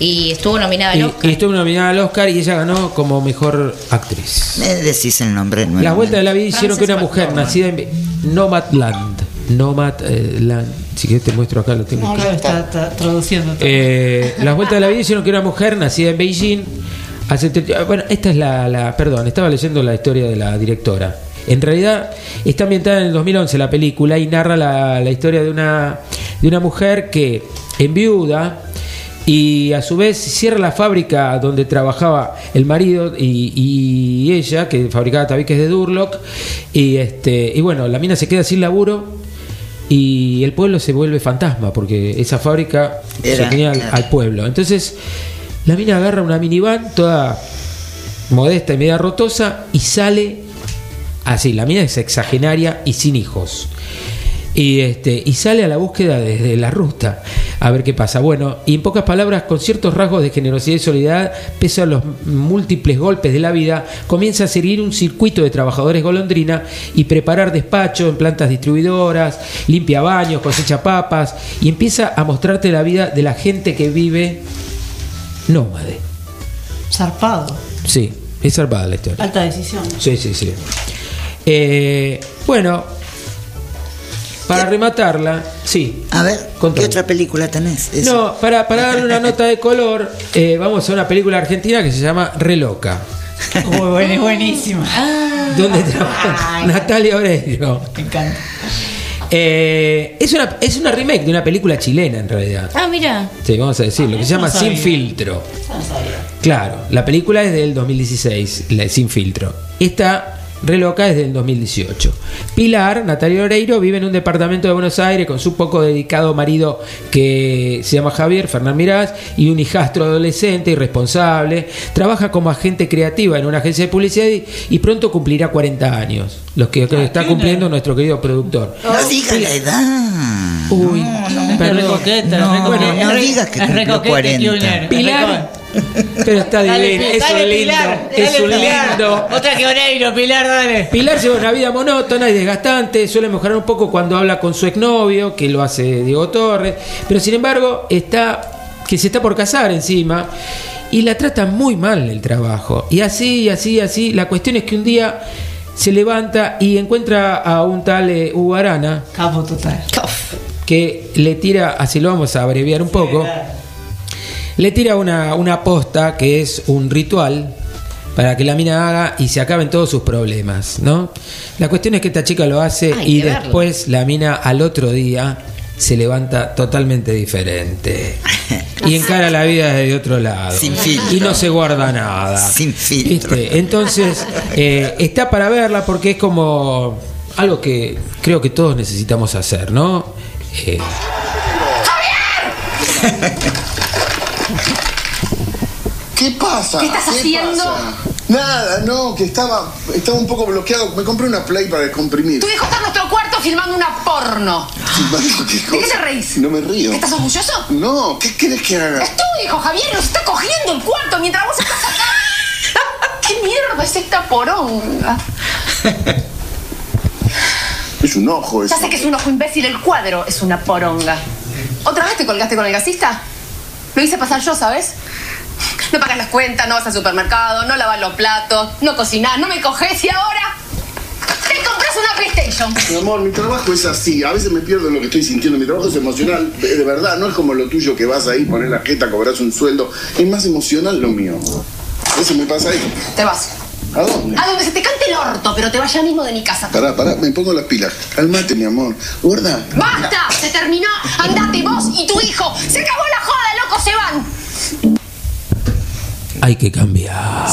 Y estuvo nominada al Oscar. y estuvo nominada al Oscar y ella ganó como mejor actriz. Me decís el nombre nuevo. Las vueltas de la vida hicieron que una mujer McDormand. nacida en Nomadland Nomad eh, Land. Si querés te muestro acá, lo tengo. No, claro, está, está traduciendo. todo. Eh, las vueltas de la vida hicieron que una mujer nacida en Beijing hace 30 bueno esta es la, la- perdón estaba leyendo la historia de la directora en realidad está ambientada en el 2011 la película y narra la, la historia de una de una mujer que enviuda y a su vez cierra la fábrica donde trabajaba el marido y, y ella que fabricaba tabiques de Durlock y este y bueno la mina se queda sin laburo y el pueblo se vuelve fantasma porque esa fábrica Era, sostenía al, claro. al pueblo. Entonces, la mina agarra una minivan toda modesta y media rotosa y sale así. La mina es exagenaria y sin hijos. Y, este, y sale a la búsqueda desde la ruta a ver qué pasa. Bueno, y en pocas palabras, con ciertos rasgos de generosidad y solidaridad, pese a los múltiples golpes de la vida, comienza a seguir un circuito de trabajadores golondrina y preparar despachos en plantas distribuidoras, limpia baños, cosecha papas y empieza a mostrarte la vida de la gente que vive nómade. Zarpado. Sí, es zarpada la historia. Alta decisión. Sí, sí, sí. Eh, bueno, para rematarla, sí. A ver, Contame. ¿qué otra película tenés? Eso. No, para, para darle una nota de color, eh, vamos a una película argentina que se llama Reloca. Muy buena, es buenísima. donde trabaja Natalia Oreiro. Me encanta. Eh, es, una, es una remake de una película chilena en realidad. Ah, mira. Sí, vamos a decirlo, que se eso llama no Sin. Filtro. Eso no sabía. Claro, la película es del 2016, la de Sin Filtro. Esta Reloca es del 2018. Pilar, Natalia Oreiro, vive en un departamento de Buenos Aires con su poco dedicado marido que se llama Javier Fernán Mirás y un hijastro adolescente irresponsable. Trabaja como agente creativa en una agencia de publicidad y, y pronto cumplirá 40 años. Los que, que está cumpliendo nuestro querido productor. No digas la edad. Uy, No, coqueta. no Es re- digas que cumplió coqueta, 40. Kuhner. Pilar, pero está Dale, divino, es dale, un lindo, Pilar, es dale, un Pilar. lindo. Otra que Oreiro, Pilar, dale. Pilar lleva una vida monótona y desgastante, suele mejorar un poco cuando habla con su exnovio, que lo hace Diego Torres, pero sin embargo está que se está por casar encima y la trata muy mal el trabajo. Y así, así, así. La cuestión es que un día se levanta y encuentra a un tal eh, Hugo Arana Capo total. que le tira, así lo vamos a abreviar un poco, le tira una, una posta que es un ritual para que la mina haga y se acaben todos sus problemas, ¿no? La cuestión es que esta chica lo hace y verlo. después la mina al otro día se levanta totalmente diferente y encara la vida desde otro lado Sin filtro. y no se guarda nada. Sin filtro. ¿Viste? Entonces, eh, está para verla porque es como algo que creo que todos necesitamos hacer, ¿no? Eh, ¿Qué pasa? ¿Qué estás haciendo? pasa? Nada, no, que estaba, estaba un poco bloqueado. Me compré una Play para descomprimir. Tu hijo está en nuestro cuarto filmando una porno. ¿qué ¿De qué te reís? No me río. ¿Estás orgulloso? No, ¿qué querés que haga? Es tu hijo, Javier, nos está cogiendo el cuarto mientras vos estás acá. ¿Qué mierda es esta poronga? Es un ojo eso. Ya sé que es un ojo imbécil, el cuadro es una poronga. ¿Otra vez te colgaste con el gasista? Lo hice pasar yo, ¿sabes? No pagas las cuentas, no vas al supermercado, no lavas los platos, no cocinas, no me coges y ahora te compras una PlayStation. Mi amor, mi trabajo es así. A veces me pierdo en lo que estoy sintiendo. Mi trabajo es emocional, de verdad. No es como lo tuyo que vas ahí, poner la jeta, cobras un sueldo. Es más emocional lo mío. Eso me pasa ahí. Te vas. ¿A dónde? A donde se te cante el orto, pero te vas ya mismo de mi casa. Pará, pará, me pongo las pilas. Calmate, mi amor. Guarda. ¡Basta! Se terminó. Andate vos y tu hijo. Se acabó la joda, locos, se van. Hay que cambiar.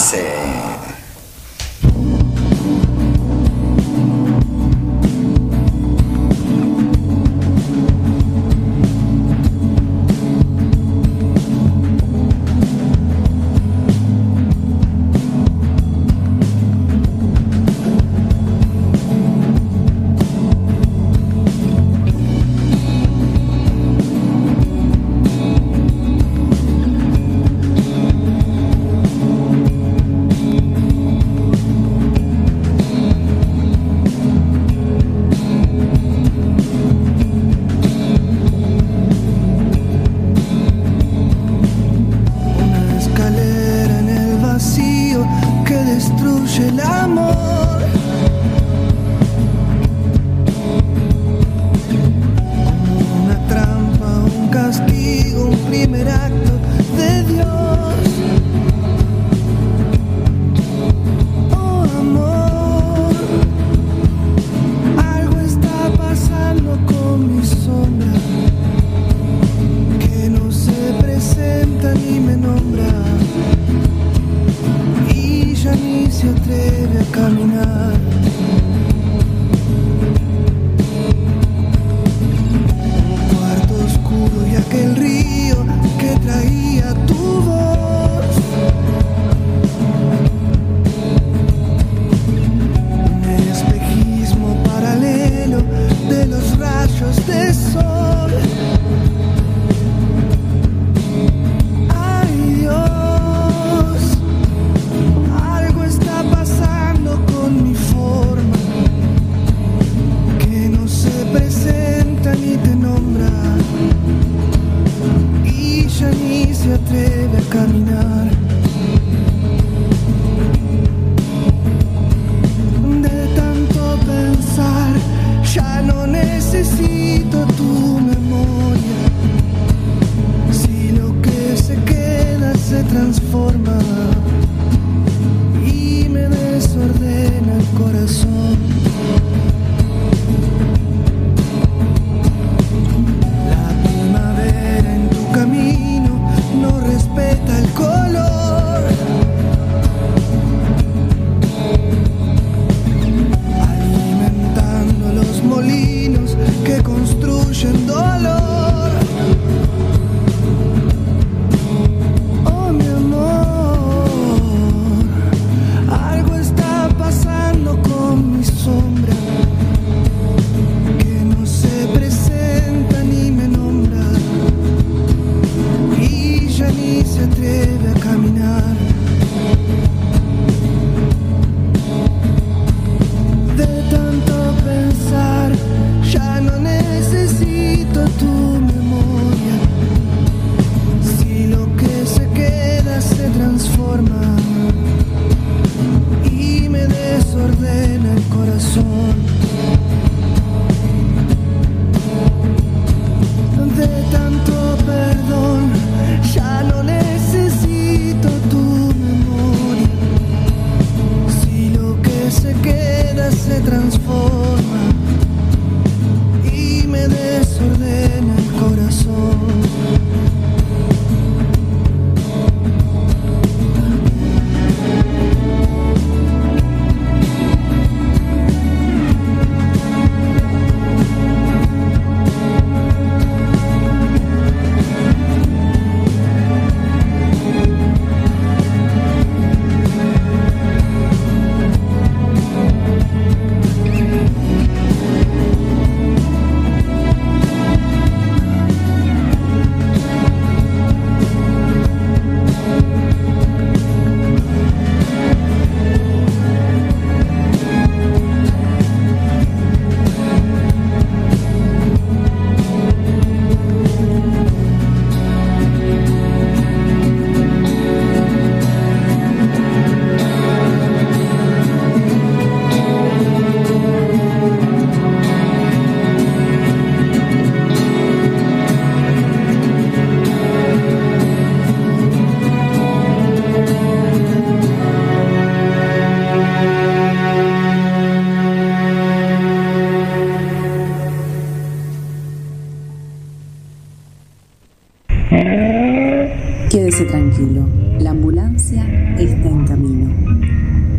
La ambulancia está en camino.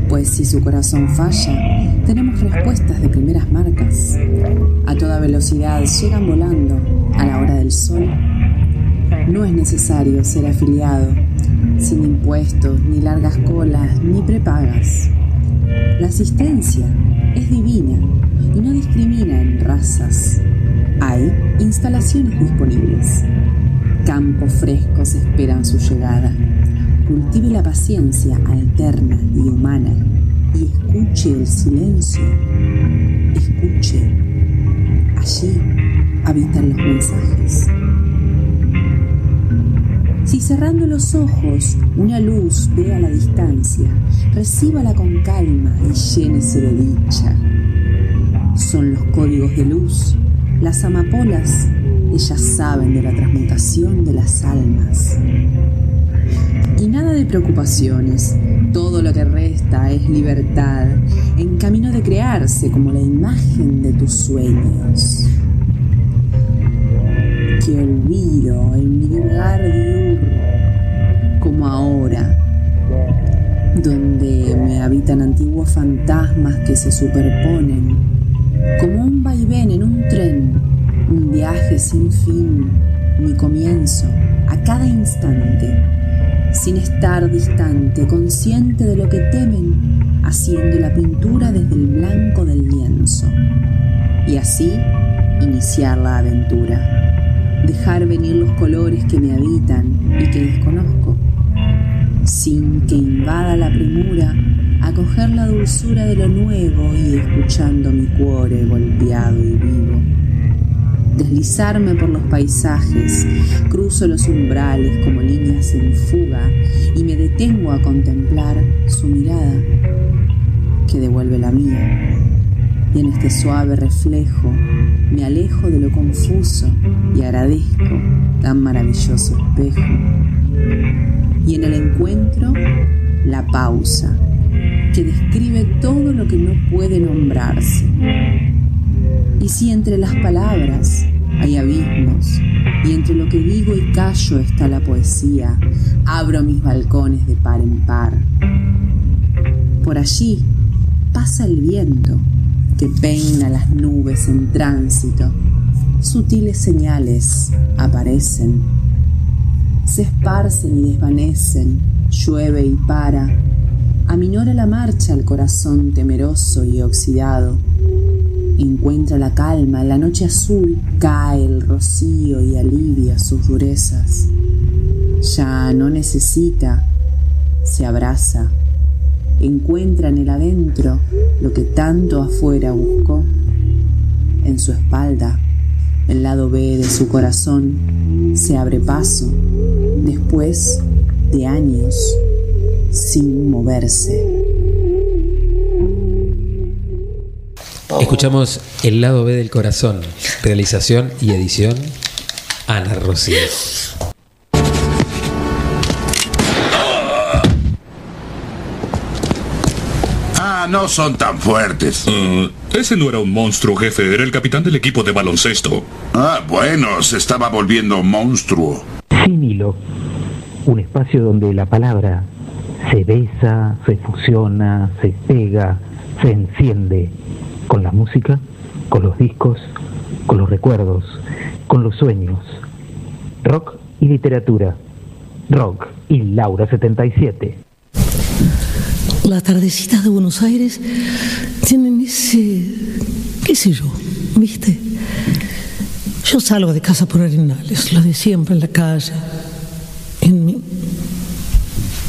Pues si su corazón falla, tenemos respuestas de primeras marcas. A toda velocidad llegan volando a la hora del sol. No es necesario ser afiliado, sin impuestos, ni largas colas, ni prepagas. La asistencia es divina Campos frescos esperan su llegada. Cultive la paciencia alterna y humana y escuche el silencio. Escuche. Allí habitan los mensajes. Si cerrando los ojos una luz ve a la distancia, recíbala con calma y llénese de dicha. Son los códigos de luz, las amapolas, ellas saben de la transmutación de las almas. Y nada de preocupaciones, todo lo que resta es libertad, en camino de crearse como la imagen de tus sueños. Que olvido en mi lugar diurno, como ahora, donde me habitan antiguos fantasmas que se superponen, como un vaivén en un tren, un viaje sin fin, mi comienzo, a cada instante, sin estar distante, consciente de lo que temen, haciendo la pintura desde el blanco del lienzo. Y así iniciar la aventura, dejar venir los colores que me habitan y que desconozco, sin que invada la premura, acoger la dulzura de lo nuevo y escuchando mi cuore golpeado y vivo. Deslizarme por los paisajes, cruzo los umbrales como líneas en fuga y me detengo a contemplar su mirada que devuelve la mía. Y en este suave reflejo me alejo de lo confuso y agradezco tan maravilloso espejo. Y en el encuentro, la pausa, que describe todo lo que no puede nombrarse. Y si entre las palabras hay abismos, y entre lo que digo y callo está la poesía, abro mis balcones de par en par. Por allí pasa el viento que peina las nubes en tránsito. Sutiles señales aparecen, se esparcen y desvanecen, llueve y para, aminora la marcha el corazón temeroso y oxidado. Encuentra la calma, la noche azul cae el rocío y alivia sus durezas. Ya no necesita, se abraza, encuentra en el adentro lo que tanto afuera buscó. En su espalda, el lado B de su corazón, se abre paso, después de años sin moverse. Escuchamos El lado B del corazón, realización y edición Ana Rocío. Ah, no son tan fuertes. Ah, ese no era un monstruo, jefe. Era el capitán del equipo de baloncesto. Ah, bueno, se estaba volviendo monstruo. Sin hilo, un espacio donde la palabra se besa, se fusiona, se pega, se enciende con la música, con los discos, con los recuerdos, con los sueños. Rock y literatura. Rock y Laura 77. Las tardecitas de Buenos Aires tienen ese, qué sé yo, ¿viste? Yo salgo de casa por Arenales, lo de siempre en la calle, en mi...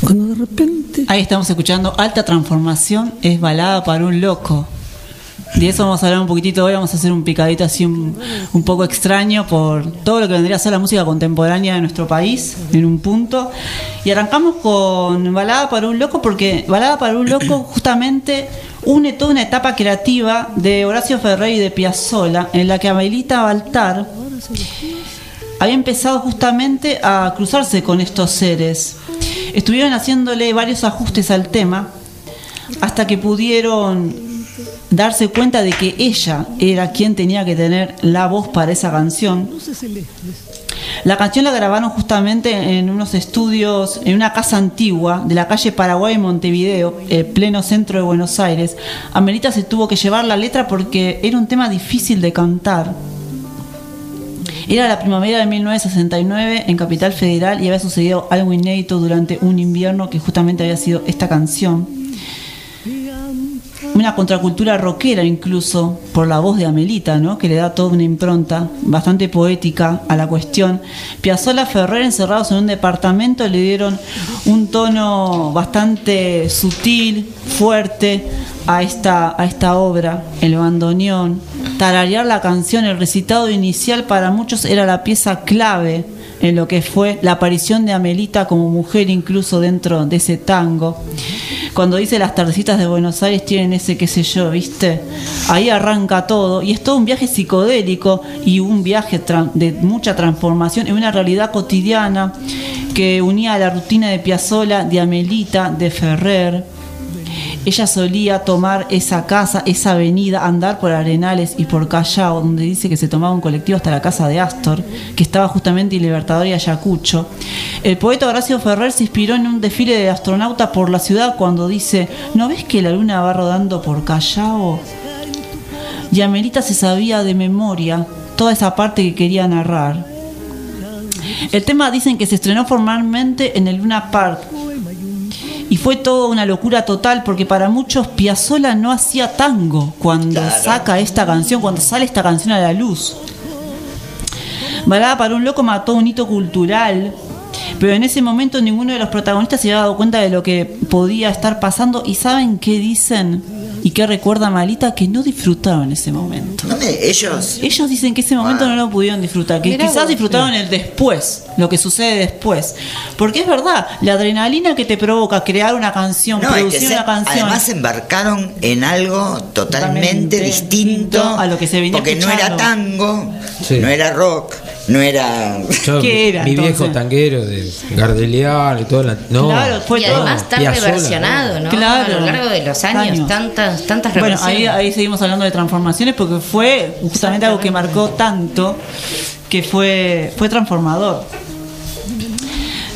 Cuando de repente... Ahí estamos escuchando Alta Transformación es balada para un loco. De eso vamos a hablar un poquitito hoy, vamos a hacer un picadito así un, un poco extraño por todo lo que vendría a ser la música contemporánea de nuestro país, en un punto. Y arrancamos con Balada para un Loco, porque Balada para un Loco justamente une toda una etapa creativa de Horacio Ferrer y de Piazzolla, en la que Amelita Baltar había empezado justamente a cruzarse con estos seres. Estuvieron haciéndole varios ajustes al tema hasta que pudieron darse cuenta de que ella era quien tenía que tener la voz para esa canción. La canción la grabaron justamente en unos estudios, en una casa antigua de la calle Paraguay en Montevideo, el pleno centro de Buenos Aires. Amelita se tuvo que llevar la letra porque era un tema difícil de cantar. Era la primavera de 1969 en Capital Federal y había sucedido algo inédito durante un invierno que justamente había sido esta canción una contracultura rockera incluso por la voz de Amelita, ¿no? que le da toda una impronta bastante poética a la cuestión. Piazzolla Ferrer encerrados en un departamento le dieron un tono bastante sutil, fuerte a esta, a esta obra, el bandoneón. Tararear la canción, el recitado inicial para muchos era la pieza clave en lo que fue la aparición de Amelita como mujer incluso dentro de ese tango. Cuando dice las tardecitas de Buenos Aires tienen ese qué sé yo, ¿viste? Ahí arranca todo y es todo un viaje psicodélico y un viaje de mucha transformación en una realidad cotidiana que unía a la rutina de Piazzolla, de Amelita, de Ferrer. Ella solía tomar esa casa, esa avenida, andar por Arenales y por Callao, donde dice que se tomaba un colectivo hasta la casa de Astor, que estaba justamente en Libertador y Ayacucho. El poeta Horacio Ferrer se inspiró en un desfile de astronautas por la ciudad cuando dice, ¿no ves que la luna va rodando por Callao? Y Amelita se sabía de memoria toda esa parte que quería narrar. El tema dicen que se estrenó formalmente en el Luna Park y fue toda una locura total porque para muchos Piazzolla no hacía tango cuando saca esta canción, cuando sale esta canción a la luz. Balada para un loco mató un hito cultural, pero en ese momento ninguno de los protagonistas se había dado cuenta de lo que podía estar pasando. Y saben qué dicen y que recuerda Malita que no disfrutaron en ese momento. ¿Dónde? Ellos. Ellos dicen que ese momento no lo pudieron disfrutar, que Mirá quizás vos. disfrutaron el después, lo que sucede después. Porque es verdad, la adrenalina que te provoca crear una canción, No, es que producir se- una canción. además embarcaron en algo totalmente Totalmente distinto a lo que se venía porque no era tango, Sí. no era rock, no era Yo, ¿Qué mi- era, Mi viejo entonces? tanguero de Gardeliano y todo. La, no, Claro, fue y todo. además tan reversionado, ¿no? Claro. A lo largo de los años, Años. Tantas, tantas Bueno, ahí, ahí seguimos hablando de transformaciones porque fue justamente algo que marcó tanto que fue, fue transformador.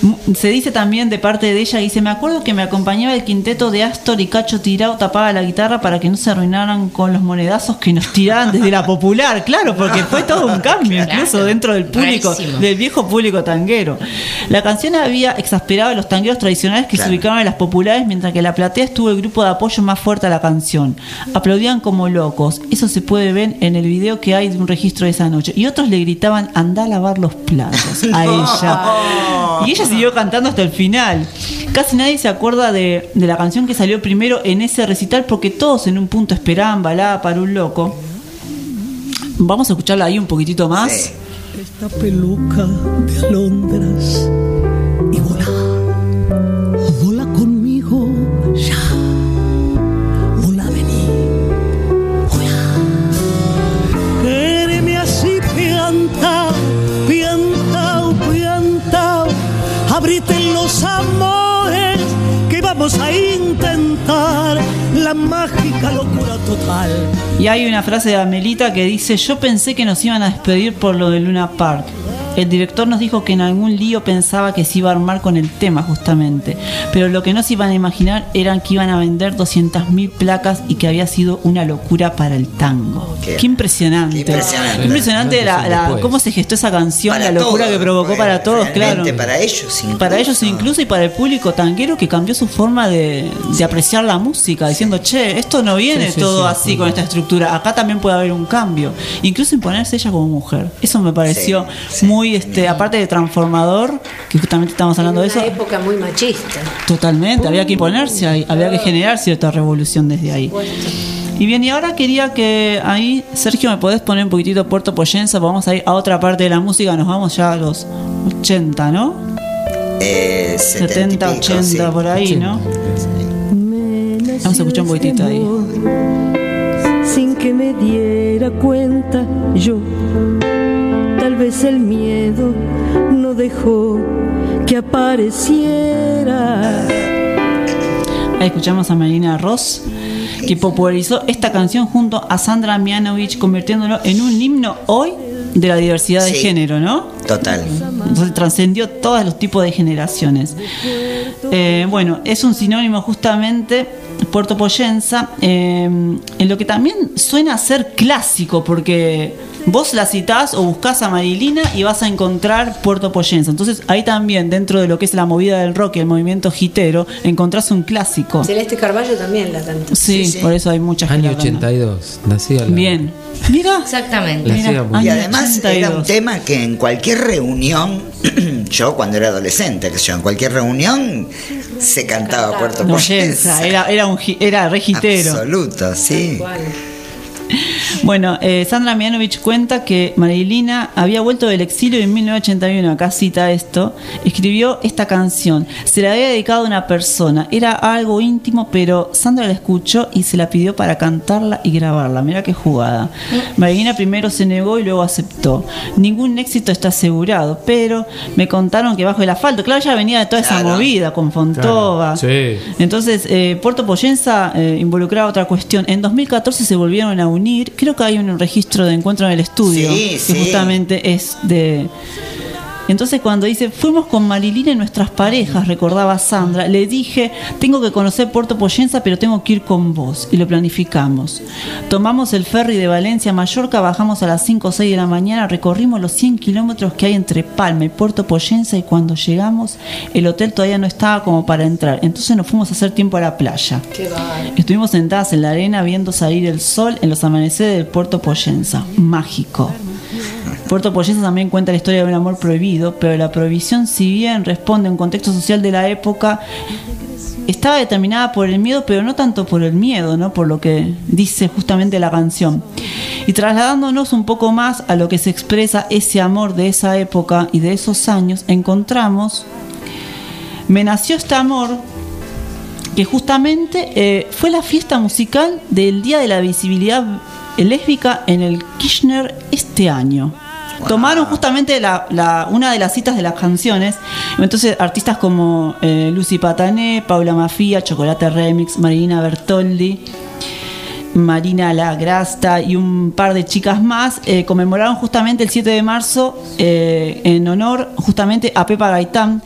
M- Se dice también de parte de ella, dice, me acuerdo que me acompañaba el quinteto de Astor y Cacho Tirado tapaba la guitarra para que no se arruinaran con los monedazos que nos tiraban desde la popular, claro, porque fue todo un cambio, incluso dentro del público, rarísimo. del viejo público tanguero. La canción había exasperado a los tangueros tradicionales que se ubicaban en las populares, mientras que en la platea estuvo el grupo de apoyo más fuerte a la canción. Aplaudían como locos. Eso se puede ver en el video que hay de un registro de esa noche. Y otros le gritaban, anda a lavar los platos a ella. Y ella siguió cantando hasta el final. Casi nadie se acuerda de, de la canción que salió primero en ese recital porque todos en un punto esperaban balada para un loco. Vamos a escucharla ahí un poquitito más. Sí. Esta peluca de alondras vamos a intentar la mágica locura total. Y hay una frase de Amelita que dice, yo pensé que nos iban a despedir por lo de Luna Park. El director nos dijo que en algún lío pensaba que se iba a armar con el tema justamente, pero lo que no se iban a imaginar eran que iban a vender 200.000 placas y que había sido una locura para el tango. Qué- Qué, impresionante. qué impresionante. Qué impresionante la- cómo se gestó esa canción, Para la locura todos, que provocó para todos, claro. Para ellos, incluso. Para ellos incluso y para el público tanguero que cambió su forma de, de apreciar la música, diciendo, che, esto no viene Sí, sí, todo sí. así con esta estructura, acá también puede haber un cambio. Incluso imponerse ella como mujer. Eso me pareció Sí, sí. Muy, este aparte de transformador, que justamente estamos hablando de eso, una época muy machista. totalmente, había que imponerse ahí, había que generar cierta revolución desde ahí. Y bien, y ahora quería que ahí, Sergio, me podés poner un poquitito Puerto Poyensa, vamos a ir a otra parte de la música, nos vamos ya a los 80, ¿no? Eh, 70, 70 y pico, 80 sí. por ahí, ¿no? Vamos a escuchar un poquitito ahí. Sin que me diera cuenta yo, tal vez el miedo no dejó que apareciera. Ahí escuchamos a Marina Ross, que popularizó esta canción junto a Sandra Mianovich, convirtiéndolo en un himno hoy de la diversidad de Sí. género, ¿no? Total. Entonces trascendió todos los tipos de generaciones. Eh, bueno, es un sinónimo justamente Puerto Poyensa, eh, en lo que también suena a ser clásico, porque vos la citás o buscás a Marilina y vas a encontrar Puerto Poyensa. Entonces ahí también, dentro de lo que es la movida del rock y el movimiento gitero, encontrás un clásico. Celeste Carballo también la canta. Sí, por eso hay muchas Año la cantan. 82, nacida la- Bien. Mira. Exactamente. Mira, Y además era un 82. tema que en cualquier reunión, yo cuando era adolescente, que yo, en cualquier reunión se cantaba Puerto Poyensa, Poyensa. era, era, un, era re gitero. Absoluto, sí. Bueno, eh, Sandra Mianovich cuenta que Marilina había vuelto del exilio en 1981, acá cita esto, escribió esta canción, se la había dedicado a una persona, era algo íntimo, pero Sandra la escuchó y se la pidió para cantarla y grabarla, mira qué jugada. Marilina primero se negó y luego aceptó. Ningún éxito está asegurado, pero me contaron que bajo el asfalto, claro, ella venía de toda esa Claro. movida con Fontova. Sí. Entonces, eh, Puerto Poyensa eh, involucraba otra cuestión. En 2014 se volvieron a unir. Creo que hay un registro de encuentro en el estudio Sí, que sí. justamente es de. Entonces cuando dice, fuimos con Marilina y nuestras parejas, recordaba Sandra, le dije, tengo que conocer Puerto Poyensa, pero tengo que ir con vos. Y lo planificamos. Tomamos el ferry de Valencia a Mallorca, bajamos a las 5 o 6 de la mañana, recorrimos los 100 kilómetros que hay entre Palma y Puerto Poyensa y cuando llegamos el hotel todavía no estaba como para entrar. Entonces nos fuimos a hacer tiempo a la playa. Qué. Estuvimos sentadas en la arena viendo salir el sol en los amaneceres del Puerto Poyensa. Mágico. Puerto Poyensa también cuenta la historia de un amor prohibido, pero la prohibición, si bien responde a un contexto social de la época, estaba determinada por el miedo, pero no tanto por el miedo, ¿no? Por lo que dice justamente la canción. Y trasladándonos un poco más a lo que se expresa ese amor de esa época y de esos años, encontramos Me nació este amor que justamente eh, fue la fiesta musical del Día de la Visibilidad Lésbica en el Kirchner este año. Tomaron justamente la, la- una de las citas de las canciones. Entonces, artistas como eh, Lucy Patané, Paula Mafia, Chocolate Remix, Marina Bertoldi, Marina La Grasta y un par de chicas más eh, conmemoraron justamente el 7 de marzo eh, en honor justamente a Pepa Gaitán,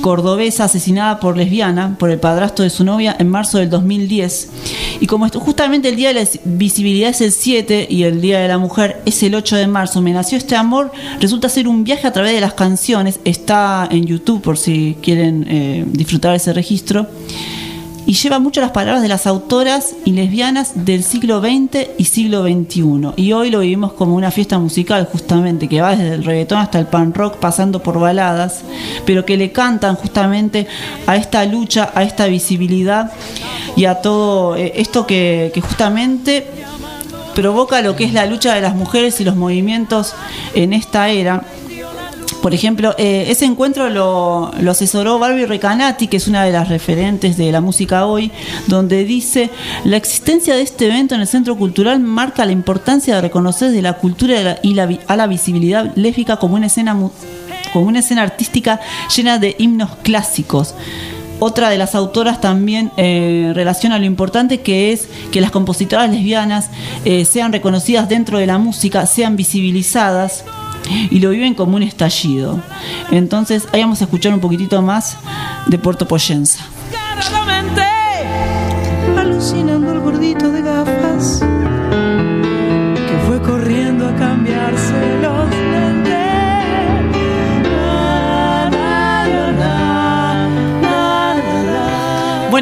cordobesa asesinada por lesbiana por el padrastro de su novia en marzo del 2010. Y como esto, justamente el Día de la Visibilidad es el 7 y el Día de la Mujer es el 8 de marzo, me nació este amor, resulta ser un viaje a través de las canciones, está en YouTube por si quieren eh, disfrutar ese registro y lleva mucho las palabras de las autoras y lesbianas del siglo XX y siglo XXI. Y hoy lo vivimos como una fiesta musical, justamente, que va desde el reggaetón hasta el pan rock, pasando por baladas, pero que le cantan justamente a esta lucha, a esta visibilidad y a todo eh, esto que, que justamente provoca lo que es la lucha de las mujeres y los movimientos en esta era. Por ejemplo, eh, ese encuentro lo, asesoró Barbie Recanati, que es una de las referentes de la música hoy, donde dice, la existencia de este evento en el Centro Cultural marca la importancia de reconocer de la cultura y la- a la visibilidad lésbica como una escena, como una escena artística llena de himnos clásicos. Otra de las autoras también eh, relaciona lo importante que es que las compositoras lesbianas eh, sean reconocidas dentro de la música, sean visibilizadas y lo viven como un estallido. Entonces, ahí vamos a escuchar un poquitito más de Puerto Poyenza. Alucinando el gordito de gafas que fue corriendo a cambiarse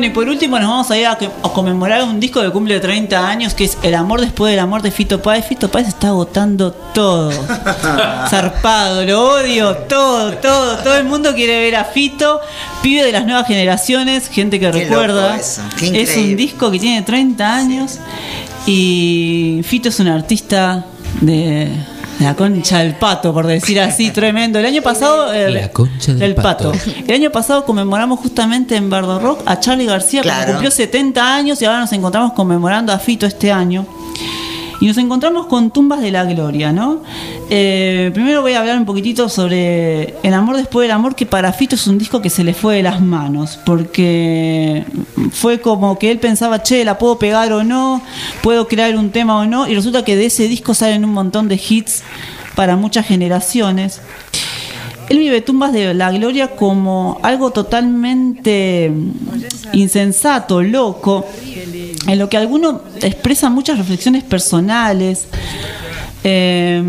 y por último nos vamos a ir a, conmemorar un disco que cumple 30 años, que es El amor después del amor de Fito Páez. Fito Páez está agotando todo. Zarpado, lo odio, todo, todo. Todo el mundo quiere ver a Fito, pibe de las nuevas generaciones, gente que Qué recuerda. es un disco que tiene 30 años y Fito es un artista de... La concha del pato, por decir así, tremendo. El año pasado. eh, La concha del pato. pato. El año pasado conmemoramos justamente en Bardo Rock a Charlie García, que cumplió 70 años y ahora nos encontramos conmemorando a Fito este año. Y nos encontramos con Tumbas de la Gloria, ¿no? Eh, primero voy a hablar un poquitito sobre El amor después del amor, que para Fito es un disco que se le fue de las manos, porque fue como que él pensaba, che, la puedo pegar o no, puedo crear un tema o no, y resulta que de ese disco salen un montón de hits para muchas generaciones. Él vive tumbas de la gloria como algo totalmente insensato, loco, en lo que alguno expresa muchas reflexiones personales, eh,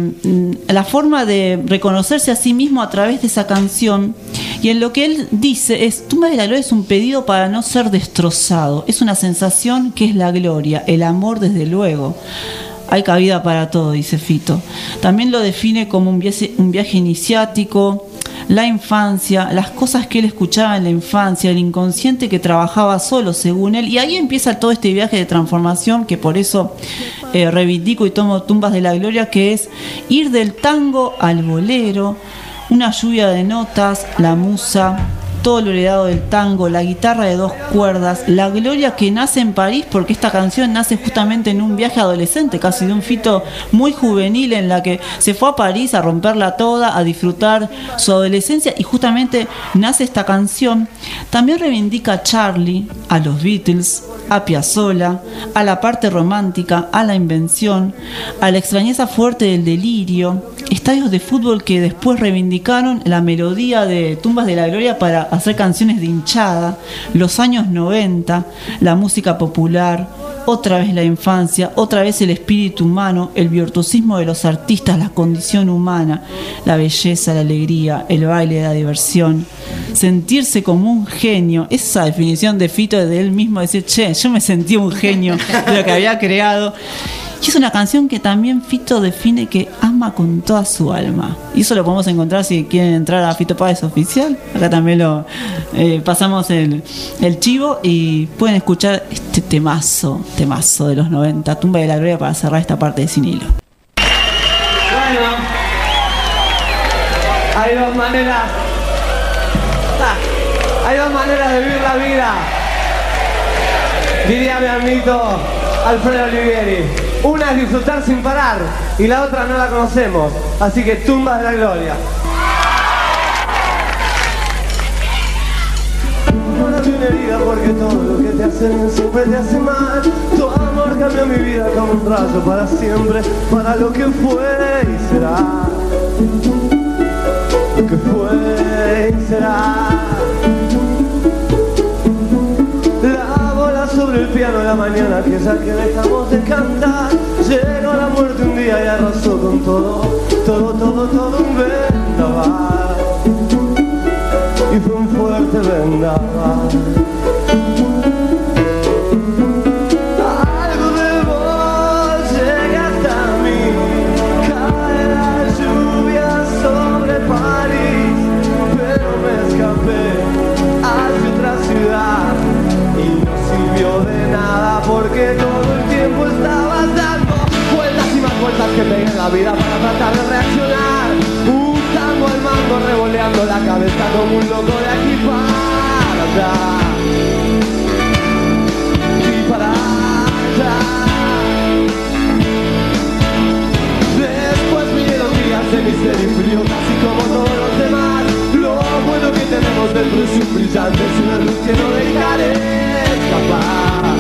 la forma de reconocerse a sí mismo a través de esa canción. Y en lo que él dice es, Tumba de la Gloria es un pedido para no ser destrozado, es una sensación que es la gloria, el amor desde luego. Hay cabida para todo, dice Fito. También lo define como un viaje, iniciático, la infancia, las cosas que él escuchaba en la infancia, el inconsciente que trabajaba solo, según él. Y ahí empieza todo este viaje de transformación que por eso eh, reivindico y tomo tumbas de la gloria, que es ir del tango al bolero, una lluvia de notas, la musa, todo lo heredado del tango, la guitarra de dos cuerdas, la gloria que nace en París, porque esta canción nace justamente en un viaje adolescente, casi de un fito muy juvenil, en la que se fue a París a romperla toda, a disfrutar su adolescencia, y justamente nace esta canción. También reivindica a Charlie, a los Beatles, a Piazzolla, a la parte romántica, a la invención, a la extrañeza fuerte del delirio, estadios de fútbol que después reivindicaron la melodía de Tumbas de la Gloria para hacer canciones de hinchada, los años 90, la música popular, otra vez la infancia, otra vez el espíritu humano, el virtuosismo de los artistas, la condición humana, la belleza, la alegría, el baile, la diversión, sentirse como un genio, esa definición de Fito de él mismo, decir, che, yo me sentí un genio de lo que había creado. Y es una canción que también Fito define que ama con toda su alma. Y eso lo podemos encontrar si quieren entrar a Fito Páez Oficial. Acá también lo eh, pasamos el, el chivo y pueden escuchar este temazo, temazo de los 90, Tumba de la Gloria, para cerrar esta parte de Sin Hilo. Bueno, hay dos maneras. Ah, Hay dos maneras de vivir la vida. Diría mi amiguito Alfredo Olivieri. Una es disfrutar sin parar y la otra no la conocemos. Así que tumbas de la gloria. Herida porque todo lo que te hacen siempre te hace mal. Tu amor cambió mi vida como un rayo para siempre, para lo que fue y será. Lo que fue y será. El piano de la mañana, ya que dejamos de cantar. Llegó la muerte un día y arrasó con todo, todo, todo, todo un vendaval. Y fue un fuerte vendaval. Vida para tratar de reaccionar. Un tango al mango revoleando la cabeza como un loco de aquí para allá. Y para allá. Después vinieron días de miseria y frío, casi como todos los demás. Lo bueno que tenemos dentro es un brillante, es una luz que no dejaré escapar.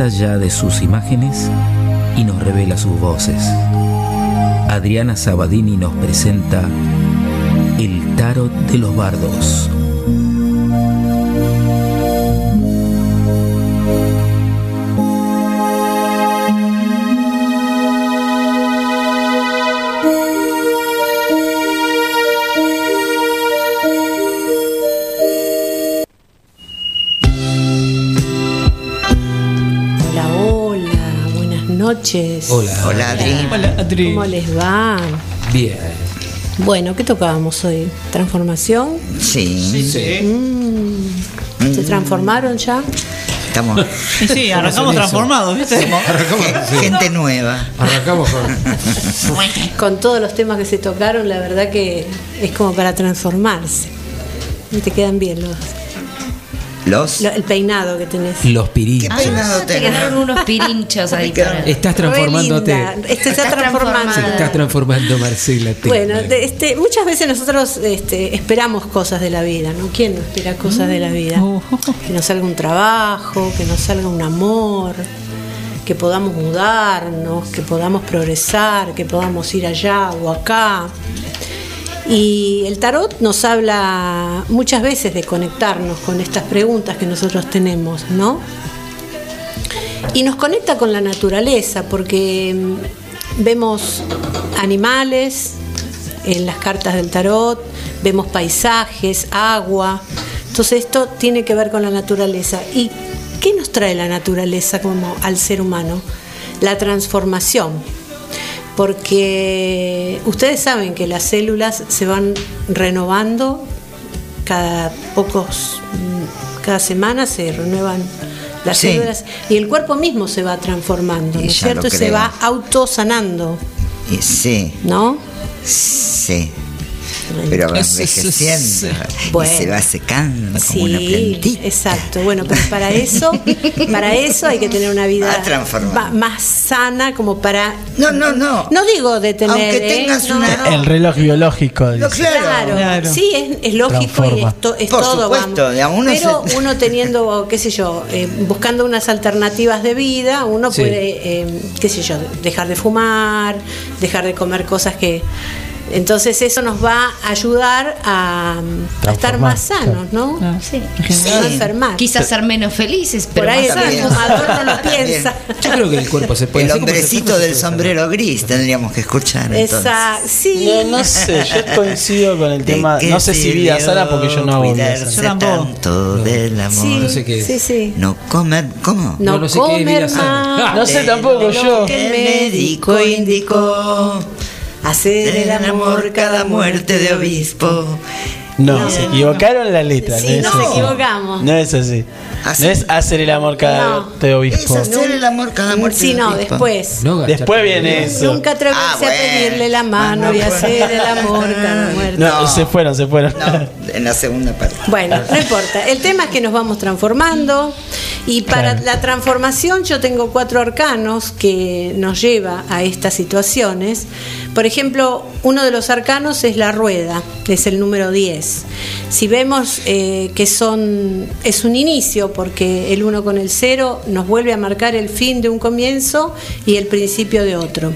Allá de sus imágenes y nos revela sus voces. Adriana Sabadini nos presenta El tarot de los bardos. Noches. Hola. Hola, Adri. Hola, Adri. ¿Cómo les va? Bien. Bueno, ¿qué tocábamos hoy? ¿Transformación? Sí. Mm. ¿Se transformaron ya? Estamos. Y sí, arrancamos transformados, ¿viste? Gente nueva. Arrancamos con. Con todos los temas que se tocaron, la verdad que es como para transformarse. Y te quedan bien los. Los. Lo- el peinado que tenés. Los pirinchos. Ah, te quedaron unos pirinchos ahí. Estás transformándote. Este, está Estás transformando. Se está transformando Marcela. Bueno, de- este, muchas veces nosotros este, esperamos cosas de la vida, ¿no? ¿Quién no espera cosas de la vida? Que nos salga un trabajo, que nos salga un amor, que podamos mudarnos, que podamos progresar, que podamos ir allá o acá. Y el tarot nos habla muchas veces de conectarnos con estas preguntas que nosotros tenemos, ¿no? Y nos conecta con la naturaleza, porque mm, vemos animales en las cartas del tarot, vemos paisajes, agua. Entonces esto tiene que ver con la naturaleza. ¿Y qué nos trae la naturaleza como al ser humano? La transformación. Porque ustedes saben que las células se van renovando cada pocos, mm, cada semana se renuevan las Sí. células y el cuerpo mismo se va transformando, ¿no es cierto? Y se va autosanando, Y sí, ¿no? sí. Pero va envejeciendo y Bueno. se va secando como una Sí, plantita. exacto. Bueno, pero para eso, para eso hay que tener una vida más sana como para. No, no, no. No digo detener. Aunque ¿eh? tengas No, una- no. El reloj biológico. dice. Claro, sí, es, es lógico Transforma. y es, to- es Por todo, supuesto, vamos. uno Pero se- uno teniendo, qué sé yo, eh, buscando unas alternativas de vida, uno Sí. puede, eh, qué sé yo, dejar de fumar, dejar de comer cosas que... Entonces eso nos va a ayudar a, a estar más sanos, ¿no? Sí. No enfermar. Quizás ser menos felices, pero Por ahí más el fumador no lo piensa. Yo creo que el cuerpo se puede El hombrecito del sombrero gris tendríamos que escuchar. Esa, sí. No, no sé, yo coincido con el ¿De tema. qué No sé si vida sirvió sana porque yo no hago vida cuidarse sana. tanto del amor. Sí, No sé qué es. sí, sí. No comer, ¿cómo? No, No, no sé qué es comer vida sana. más Ah, No sé tampoco yo. que El médico indicó hacer el amor cada muerte de obispo. No, se equivocaron la letra. Sí, no, es nos así. equivocamos. No es así. Así. No es hacer el amor cada No. de obispo. Es hacer el amor cada muerte Sí, de no, obispo. después. No Después viene eso. Nunca atreverse Ah, a pedirle la mano Ah, no, y bueno. hacer el amor cada muerte. No, se fueron, se fueron. No, en la segunda parte. Bueno, no importa. El tema es que nos vamos transformando y para Claro. la transformación yo tengo cuatro arcanos que nos lleva a estas situaciones. Por ejemplo, uno de los arcanos es la rueda, es el número 10. Si vemos eh, que son es un inicio porque el 1 con el 0 nos vuelve a marcar el fin de un comienzo y el principio de otro.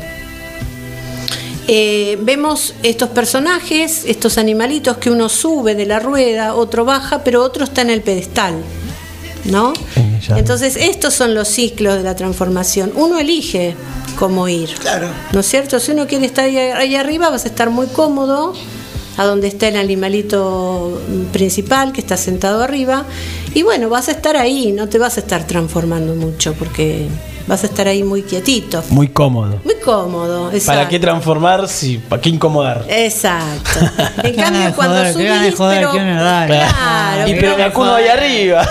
Eh, vemos estos personajes, estos animalitos que uno sube de la rueda, otro baja, pero otro está en el pedestal. ¿No? Entonces, estos son los ciclos de la transformación. Uno elige cómo ir. Claro. ¿No es cierto? Si uno quiere estar ahí, ahí arriba, vas a estar muy cómodo, a donde está el animalito principal que está sentado arriba. Y bueno, vas a estar ahí, no te vas a estar transformando mucho, porque vas a estar ahí muy quietito. Muy cómodo. Muy cómodo, exacto. ¿Para qué transformar si para qué incomodar? Exacto. En cambio, cuando subís, joder, pero, claro, y pero me acudo ahí arriba.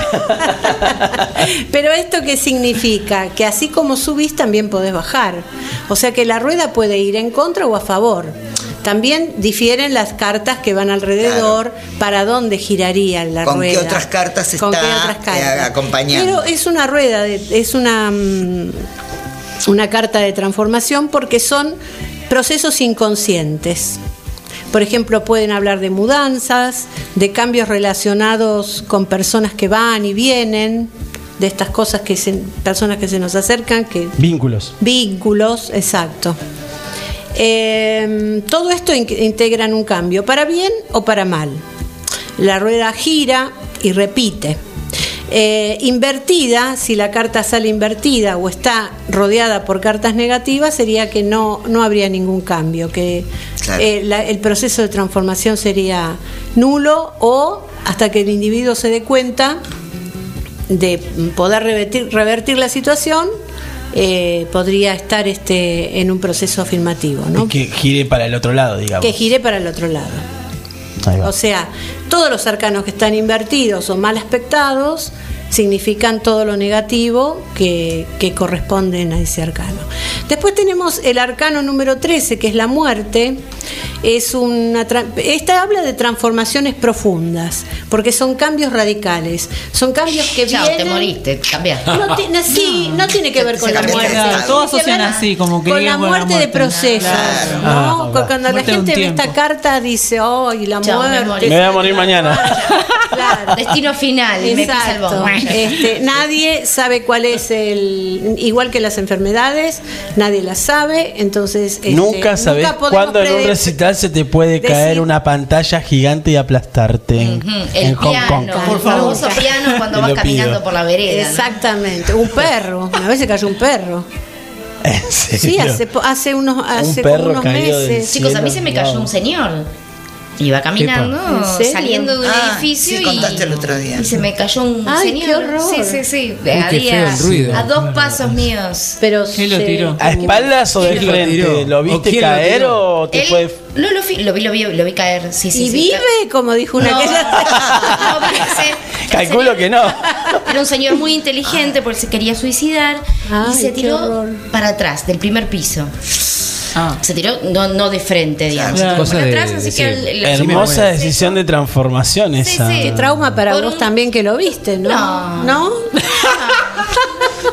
pero esto qué significa? Que así como subís también podés bajar. O sea que la rueda puede ir en contra o a favor. También difieren las cartas que van alrededor para dónde giraría la ¿Con qué rueda. otras cartas ¿Con qué está, otras cartas? eh, acompañando? Pero es una rueda, de- es una, mm, una carta de transformación porque son procesos inconscientes. Por ejemplo, pueden hablar de mudanzas, de cambios relacionados con personas que van y vienen, de estas cosas que se, personas que se nos acercan, que Vínculos. vínculos, exacto. Eh, todo esto in- integra en un cambio, para bien o para mal. La rueda gira y repite. Eh, invertida, si la carta sale invertida o está rodeada por cartas negativas, sería que no, no habría ningún cambio, que Claro. eh, la- el proceso de transformación sería nulo o hasta que el individuo se dé cuenta de poder revertir, revertir la situación, eh, podría estar este, en un proceso afirmativo, ¿no? Que gire para el otro lado, digamos. que gire para el otro lado. O sea, todos los arcanos que están invertidos o mal aspectados significan todo lo negativo que, que corresponden a ese arcano. Después tenemos el arcano número 13, que es la muerte. Es una tra- esta habla de transformaciones profundas, porque son cambios radicales. Son cambios que Chao, vienen te moriste, cambiaste. no, tiene- sí, no tiene que ver con Se la muerte. Todos asocian así, como que con llega la muerte de procesos. Claro. ¿no? Ah, ok. Cuando la gente ve esta carta dice, ¡ay, la Chao, muerte! Me voy a morir mañana. Claro. Destino final, Exacto. Este, nadie sabe cuál es el. Igual que las enfermedades, nadie las sabe. Entonces. este, nunca sabes cuándo en un prede- recital se te puede decir- caer una pantalla gigante y aplastarte en, El Hong Kong. piano, Por el favor. famoso piano cuando vas caminando pido. por la vereda. ¿no? Exactamente. Un perro. A veces cayó un perro. ¿En Sí, serio? hace, po- hace unos, hace perro como unos meses. Chicos, a mí se me cayó wow. un señor. Iba caminando, saliendo de un Ah, edificio sí, y, contaste el otro día. y se me cayó un Ay, señor. qué horror. Sí, sí, sí. qué a, feo día- el ruido. a dos pasos míos. Pero ¿Quién lo tiró? ¿A espaldas o de ¿Quién lo frente? ¿Lo ¿O viste caer o te Él- fue.? lo, lo, vi- lo vi, lo vi, lo vi caer. Sí, sí, ¿Y sí. vive? Como dijo una No, que Calculo que no. Era un señor muy inteligente porque se quería suicidar Ay, y se tiró para atrás del primer piso. Ah. Se tiró no, no de frente, digamos, Claro. Cosa de- atrás, así que el- el- Hermosa decisión de transformación esa. sí. Qué trauma para Por vos un- también que lo viste, ¿no? No. ¿No?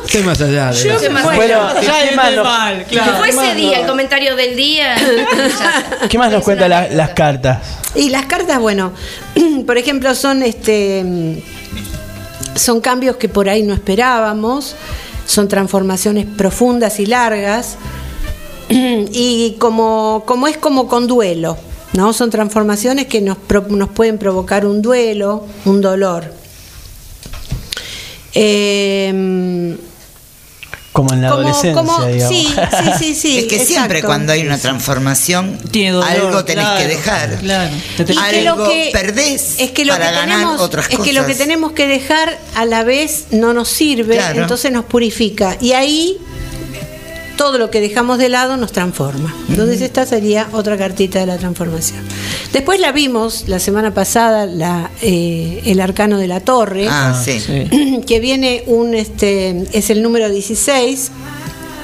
Estoy más allá de Yo la- qué más- Bueno, ¿qué más nos- mal, Que fue ese día, el comentario del día. Ya. ¿Qué más nos cuentan la- las cartas? Y las cartas, bueno, por ejemplo, son este son cambios que por ahí no esperábamos, son transformaciones profundas y largas, y como, como es como con duelo, ¿no? Son transformaciones que nos, pro- nos pueden provocar un duelo, un dolor. Eh, Como en la Como- adolescencia, como- digamos. sí, sí, sí, sí. es que siempre cuando hay una transformación, Tiene dolor, algo tenés claro, que dejar. claro. Que Algo que- perdés es que lo para que ganar tenemos, otras es que lo que tenemos que dejar a la vez no nos sirve, Claro. entonces nos purifica y ahí todo lo que dejamos de lado nos transforma. Entonces esta sería otra cartita de la transformación. Después la vimos la semana pasada, la, eh, el arcano de la torre, Ah, sí. que viene un este es el número 16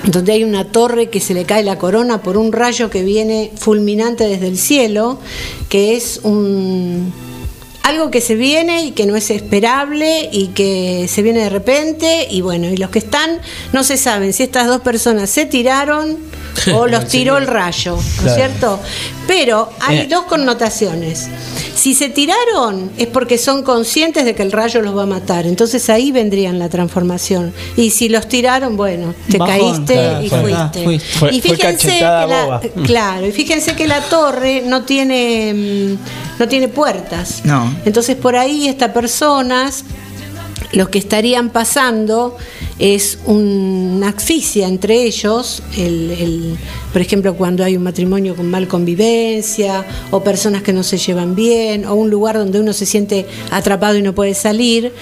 donde hay una torre que se le cae la corona por un rayo que viene fulminante desde el cielo, que es un algo que se viene y que no es esperable y que se viene de repente y bueno, y los que están no se saben si estas dos personas se tiraron o los tiró el rayo, ¿no es Claro. cierto? Pero hay Eh. dos connotaciones. Si se tiraron es porque son conscientes de que el rayo los va a matar, entonces ahí vendrían la transformación. Y si los tiraron, bueno, te Bajón, caíste claro, y fue- fuiste. ah, fuiste. Fue- y fíjense que la, claro, y fíjense que la torre no tiene mm, no tiene puertas. No. Entonces por ahí estas personas lo que estarían pasando es una asfixia entre ellos, el, el- por ejemplo, cuando hay un matrimonio con mal convivencia, o personas que no se llevan bien, o un lugar donde uno se siente atrapado y no puede salir.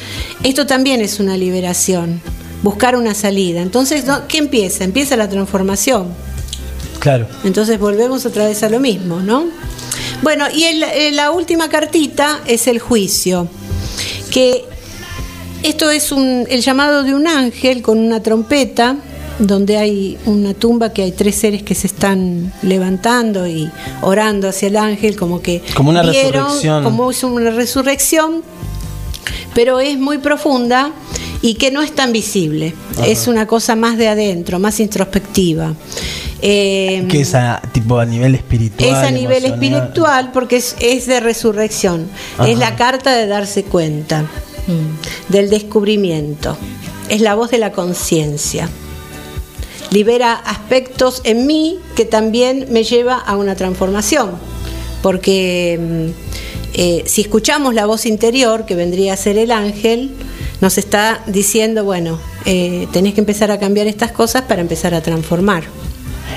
Esto también es una liberación, buscar una salida. Entonces. ¿qué empieza? Empieza la transformación. Claro. Entonces volvemos otra vez a lo mismo, ¿no? Bueno, y el- eh, la última cartita es el juicio, que esto es un, el llamado de un ángel con una trompeta, donde hay una tumba que hay tres seres que se están levantando y orando hacia el ángel, como que Como una vieron, resurrección. como es una resurrección, pero es muy profunda y que no es tan visible. Ajá. Es una cosa más de adentro, más introspectiva. Eh, Que es a, tipo a nivel espiritual. es a nivel espiritual porque es, es de resurrección. Ajá. Es la carta de darse cuenta, del descubrimiento. Es la voz de la conciencia. Libera aspectos en mí que también me lleva a una transformación. Porque mm, eh, si escuchamos la voz interior, que vendría a ser el ángel, nos está diciendo, bueno, eh, tenés que empezar a cambiar estas cosas para empezar a transformar.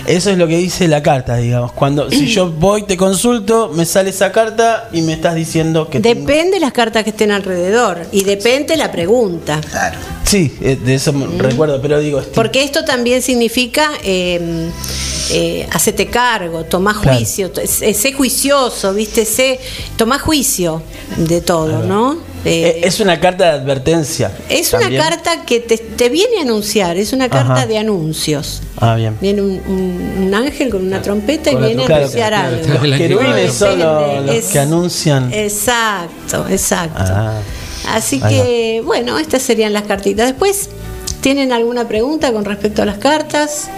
Eso es lo que dice la carta, digamos. Cuando si yo voy, te consulto, me sale esa carta y me estás diciendo que tengo- Depende las cartas que estén alrededor y depende la pregunta. Claro. Sí, eh, de eso me recuerdo, pero digo, este, Porque esto también significa eh, eh, hacete cargo, tomá Claro. juicio, sé sé juicioso, ¿viste? Sé, tomá juicio de todo, ¿no? Eh, Eh, es una carta de advertencia. es una carta que te, te viene a anunciar, es una carta Ajá. de anuncios. Ah, bien. Viene un, un- un ángel con una trompeta y Con viene a anunciar claro, algo. claro. Los querubines son los- que anuncian. Exacto, exacto. Ah. Así que, bueno, estas serían las cartitas. Después, ¿tienen alguna pregunta con respecto a las cartas?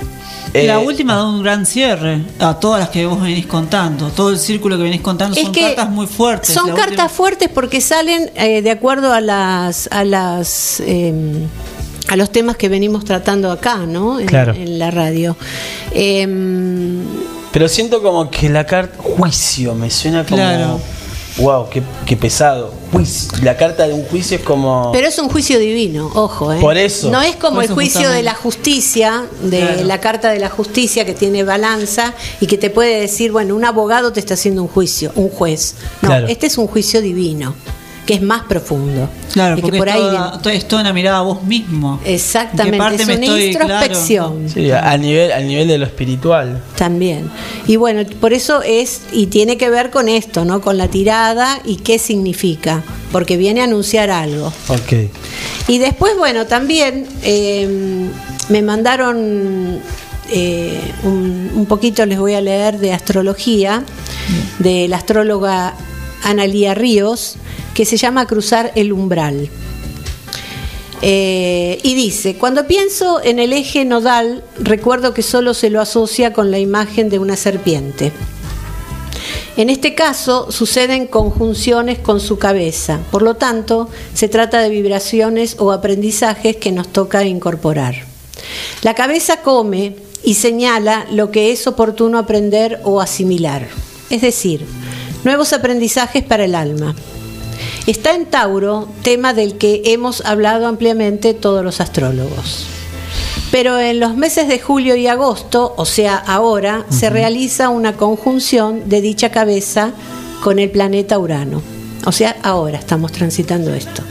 Eh, la última da un gran cierre a todas las que vos venís contando. Todo el círculo que venís contando Es son que cartas muy fuertes. Son cartas última- fuertes porque salen eh, de acuerdo a las a las eh, a los temas que venimos tratando acá, ¿no? En, Claro. en la radio. Em, Pero siento como que la carta. Juicio, me suena como. Claro. Wow, qué, qué pesado. Juicio. La carta de un juicio es como. Pero es un juicio divino, ojo, ¿eh? Por eso. No es como el juicio justamente. de la justicia, de Claro. la carta de la justicia que tiene balanza y que te puede decir, bueno, un abogado te está haciendo un juicio, un juez. No, Claro. este es un juicio divino, que es más profundo. Claro, Y que porque por es, ahí toda, es toda una mirada a vos mismo. Exactamente, ¿En qué parte es me una estoy- introspección. Sí, a, a nivel, al nivel de lo espiritual. También. Y bueno, por eso es, y tiene que ver con esto, ¿no? Con la tirada y qué significa, porque viene a anunciar algo. Ok. Y después, bueno, también eh, me mandaron eh, un, un poquito, les voy a leer de astrología, de la astróloga Analía Ríos, que se llama Cruzar el umbral. Eh, y dice, cuando pienso en el eje nodal, recuerdo que solo se lo asocia con la imagen de una serpiente. En este caso suceden conjunciones con su cabeza, por lo tanto se trata de vibraciones o aprendizajes que nos toca incorporar. La cabeza come y señala lo que es oportuno aprender o asimilar, es decir, nuevos aprendizajes para el alma. Está en Tauro, tema del que hemos hablado ampliamente todos los astrólogos. Pero en los meses de julio y agosto, o sea, ahora, se realiza una conjunción de dicha cabeza con el planeta Urano. O sea, ahora estamos transitando esto.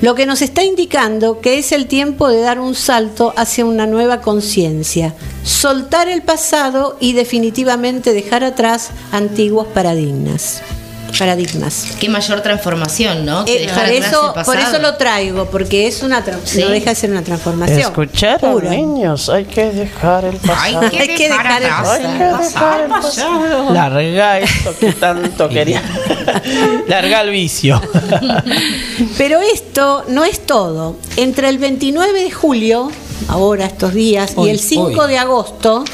Lo que nos está indicando que es el tiempo de dar un salto hacia una nueva conciencia, soltar el pasado y definitivamente dejar atrás antiguos paradigmas. Paradigmas. Qué mayor transformación, ¿no? Que Eh, dejar por, eso, el por pasado. eso lo traigo, porque es una Sí. no deja de ser una transformación. Escucharon, pura. niños, hay que dejar el pasado. Hay que Hay que dejar el atrás Hay que dejar el pasado. Larga esto que tanto quería. Larga el vicio. Pero esto no es todo. Entre el 29 de julio, ahora estos días, Hoy, y el 5 hoy. de agosto,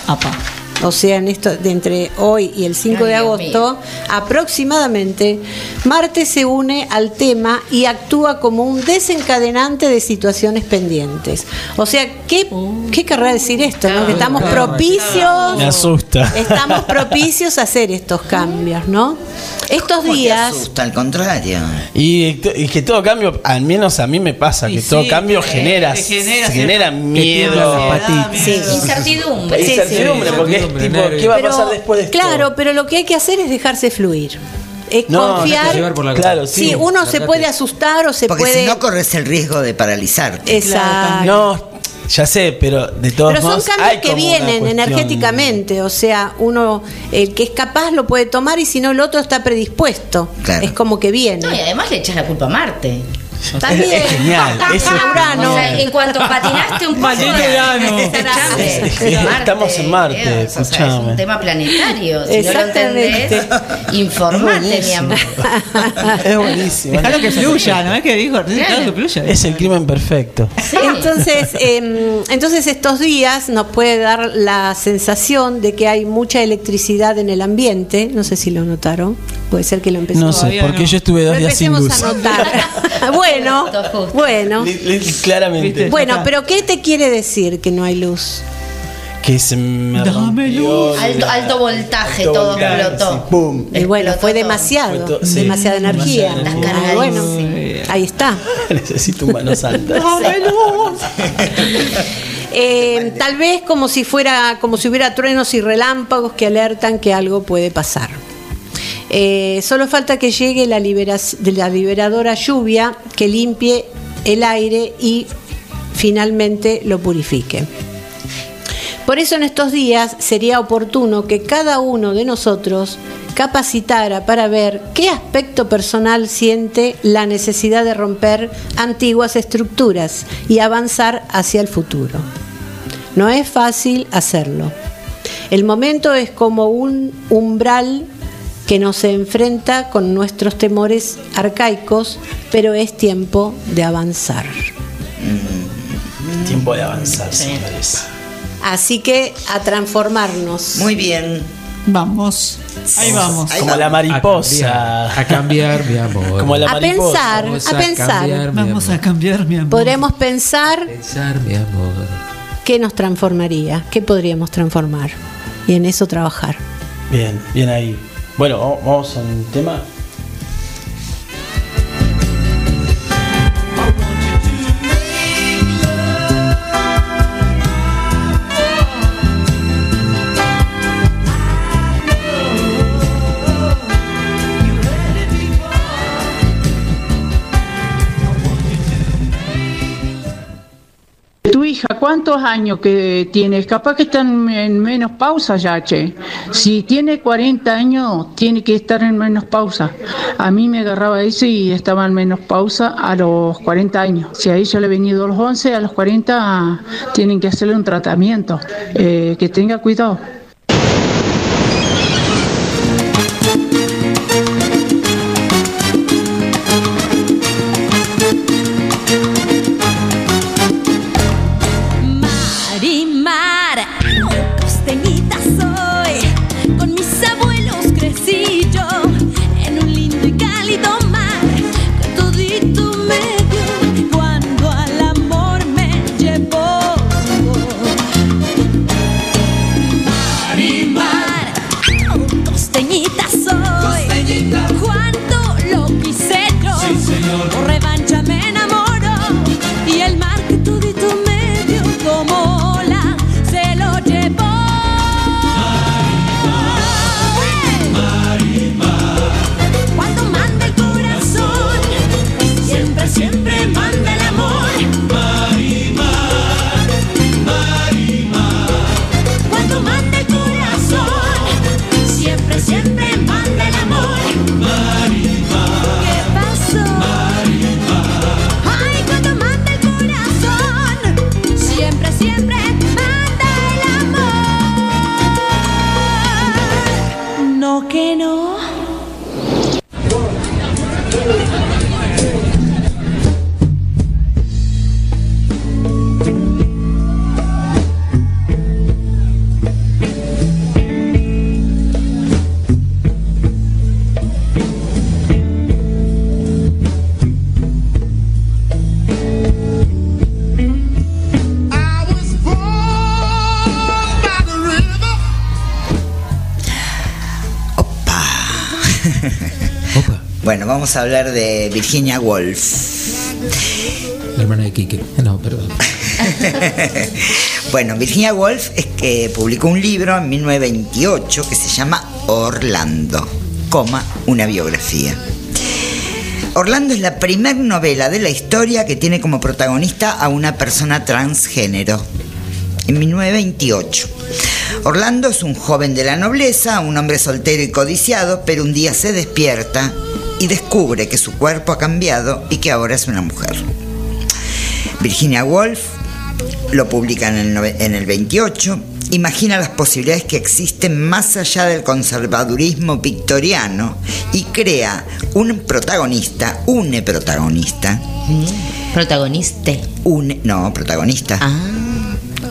o sea, en esto de entre hoy y el 5 Ay, de agosto, aproximadamente, Marte se une al tema y actúa como un desencadenante de situaciones pendientes. O sea, ¿qué, qué querrá decir esto? no? Que estamos claro. propicios Me asusta. Estamos propicios a hacer estos cambios, ¿no? Estos ¿Cómo te días. asusta? Al contrario. Y, y que todo cambio, al menos a mí me pasa, que todo cambio eh, genera, genera genera cierta- miedo. Sí. Incertidumbre. Sí, sí. Incertidumbre, porque es tipo, ¿qué va a Pero, pasar después de esto? Claro, pero lo que hay que hacer es dejarse fluir. Es No, confiar. por la- Claro, sí. sí. uno se puede asustar o se Porque puede. si no corres el riesgo de paralizarte. Exacto. No, ya sé, pero de todos Pero son modos. hay cambios que vienen energéticamente, o sea, uno, el que es capaz lo puede tomar y si no el otro está predispuesto. Es como que viene. No, y además le echas la culpa a Marte. También. Es genial, eso es Urano. O sea, en cuanto patinaste un poco. Maldito Urano. Estamos en Marte, Dios, o sea, es un tema planetario. Si no lo Exactamente. entendés, informate, mi amor. Es buenísimo. Dejalo que fluya, ¿no es que dijo? Dejalo que fluya. Es el crimen perfecto. Entonces, em, entonces estos días nos puede dar la sensación de que hay mucha electricidad en el ambiente. No sé si lo notaron. Puede ser que lo empecemos No sé, porque yo estuve dos días sin empecemos luz. a notar. bueno, bueno. Claramente. Bueno, pero ¿qué te quiere decir que no hay luz? Que se me rompió Alto, la- alto voltaje, alto todo voltaje, explotó. sí, pum. Y bueno, fue demasiado, Fue to- sí, demasiada energía. demasiada energía. Ah, bueno, ahí está. Necesito un mano santa. Eh, tal vez como si fuera, como si hubiera truenos y relámpagos que alertan que algo puede pasar. Eh, solo falta que llegue la, la liberadora lluvia que limpie el aire y finalmente lo purifique. Por eso en estos días sería oportuno que cada uno de nosotros capacitara para ver qué aspecto personal siente la necesidad de romper antiguas estructuras y avanzar hacia el futuro. No es fácil hacerlo. El momento es como un umbral que nos enfrenta con nuestros temores arcaicos, pero es tiempo de avanzar. Tiempo de avanzar, señores. Así que a transformarnos. Muy bien. Vamos. Ahí vamos. Como la mariposa. A cambiar, mi amor. Como la A mariposa. pensar, Vamos a pensar. cambiar, Vamos amor. a cambiar, mi amor. Podremos pensar Pensar, mi amor. qué nos transformaría, qué podríamos transformar y en eso trabajar. Bien, bien ahí. Bueno, vamos- a un tema. Hija, ¿cuántos años que tienes? Capaz que están en menos pausa ya, che. Si tiene 40 años, tiene que estar en menos pausa. A mí me agarraba eso y estaba en menos pausa a los 40 años. Si a ella le he venido a los 11, a los 40 tienen que hacerle un tratamiento. Eh, que tenga cuidado. Vamos a hablar de Virginia Woolf. La hermana de Kike. No, perdón. Bueno, Virginia Woolf es que publicó un libro en 1928 que se llama Orlando, coma, una biografía. Orlando es la primer novela de la historia que tiene como protagonista a una persona transgénero. En 1928. Orlando es un joven de la nobleza, un hombre soltero y codiciado, pero un día se despierta y descubre que su cuerpo ha cambiado y que ahora es una mujer. Virginia Woolf lo publica en el, en el 28, imagina las posibilidades que existen más allá del conservadurismo victoriano y crea un protagonista, une protagonista. Protagoniste. No, protagonista.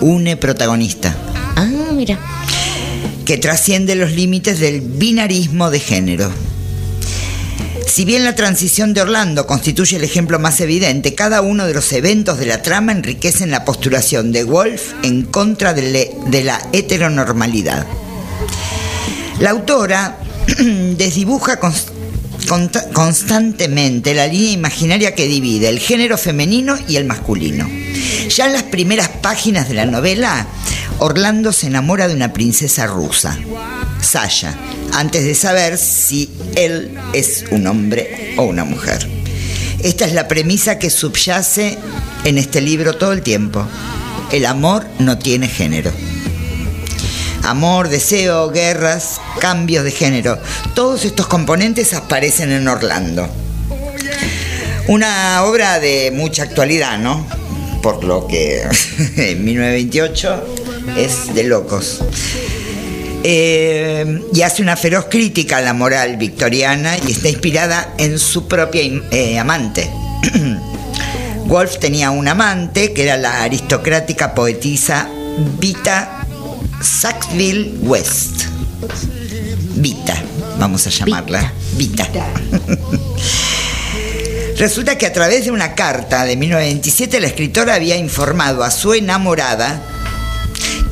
Une protagonista. Ah, mira. Que trasciende los límites del binarismo de género. Si bien la transición de Orlando constituye el ejemplo más evidente, cada uno de los eventos de la trama enriquecen la postulación de Wolf en contra de, la heteronormalidad. La autora desdibuja constantemente la línea imaginaria que divide el género femenino y el masculino. Ya en las primeras páginas de la novela, Orlando se enamora de una princesa rusa, Sasha, antes de saber si él es un hombre o una mujer. Esta es la premisa que subyace en este libro todo el tiempo. El amor no tiene género. Amor, deseo, guerras, cambios de género. Todos estos componentes aparecen en Orlando. Una obra de mucha actualidad, ¿no? Por lo que en 1928 es de locos. Eh, y hace una feroz crítica a la moral victoriana y está inspirada en su propia eh, amante. Wolf tenía un amante que era la aristocrática poetisa Vita Sackville West. Vita, vamos a llamarla. Vita. Resulta que a través de una carta de 1927 la escritora había informado a su enamorada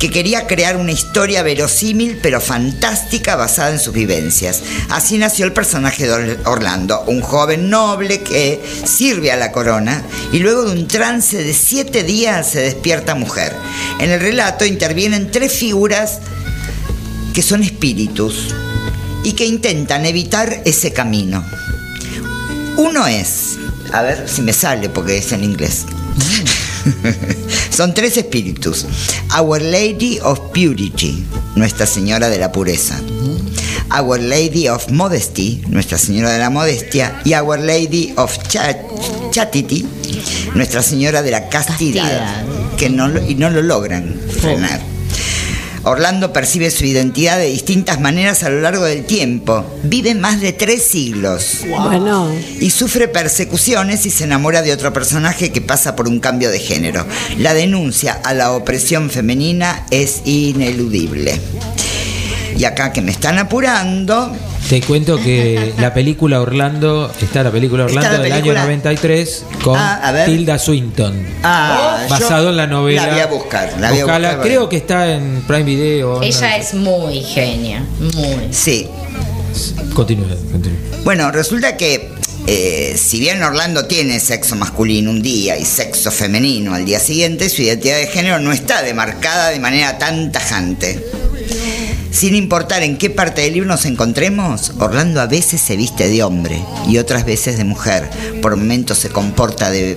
que quería crear una historia verosímil pero fantástica basada en sus vivencias. Así nació el personaje de Orlando, un joven noble que sirve a la corona y luego de un trance de siete días se despierta mujer. En el relato intervienen tres figuras que son espíritus y que intentan evitar ese camino. Uno es, a ver si me sale porque es en inglés. Son tres espíritus. Our Lady of Purity, Nuestra Señora de la Pureza. Our Lady of Modesty, Nuestra Señora de la Modestia. Y Our Lady of Cha- Chastity, Nuestra Señora de la Castidad. Que no, y no lo logran frenar. Orlando percibe su identidad de distintas maneras a lo largo del tiempo. Vive más de tres siglos. Bueno. Y sufre persecuciones y se enamora de otro personaje que pasa por un cambio de género. La denuncia a la opresión femenina es ineludible. Y acá que me están apurando, Te cuento que la película Orlando, está la película Orlando la del película. año 93 con Ah. Tilda Swinton. Ah, basado en la novela. la voy a buscar, la voy a buscar, creo que está en Prime Video. Ella es muy genia, muy. sí. Continúa, continúa. Bueno, resulta que eh, si bien Orlando tiene sexo masculino un día y sexo femenino al día siguiente, su identidad de género no está demarcada de manera tan tajante. Sin importar en qué parte del libro nos encontremos, Orlando a veces se viste de hombre y otras veces de mujer. Por momentos se comporta de,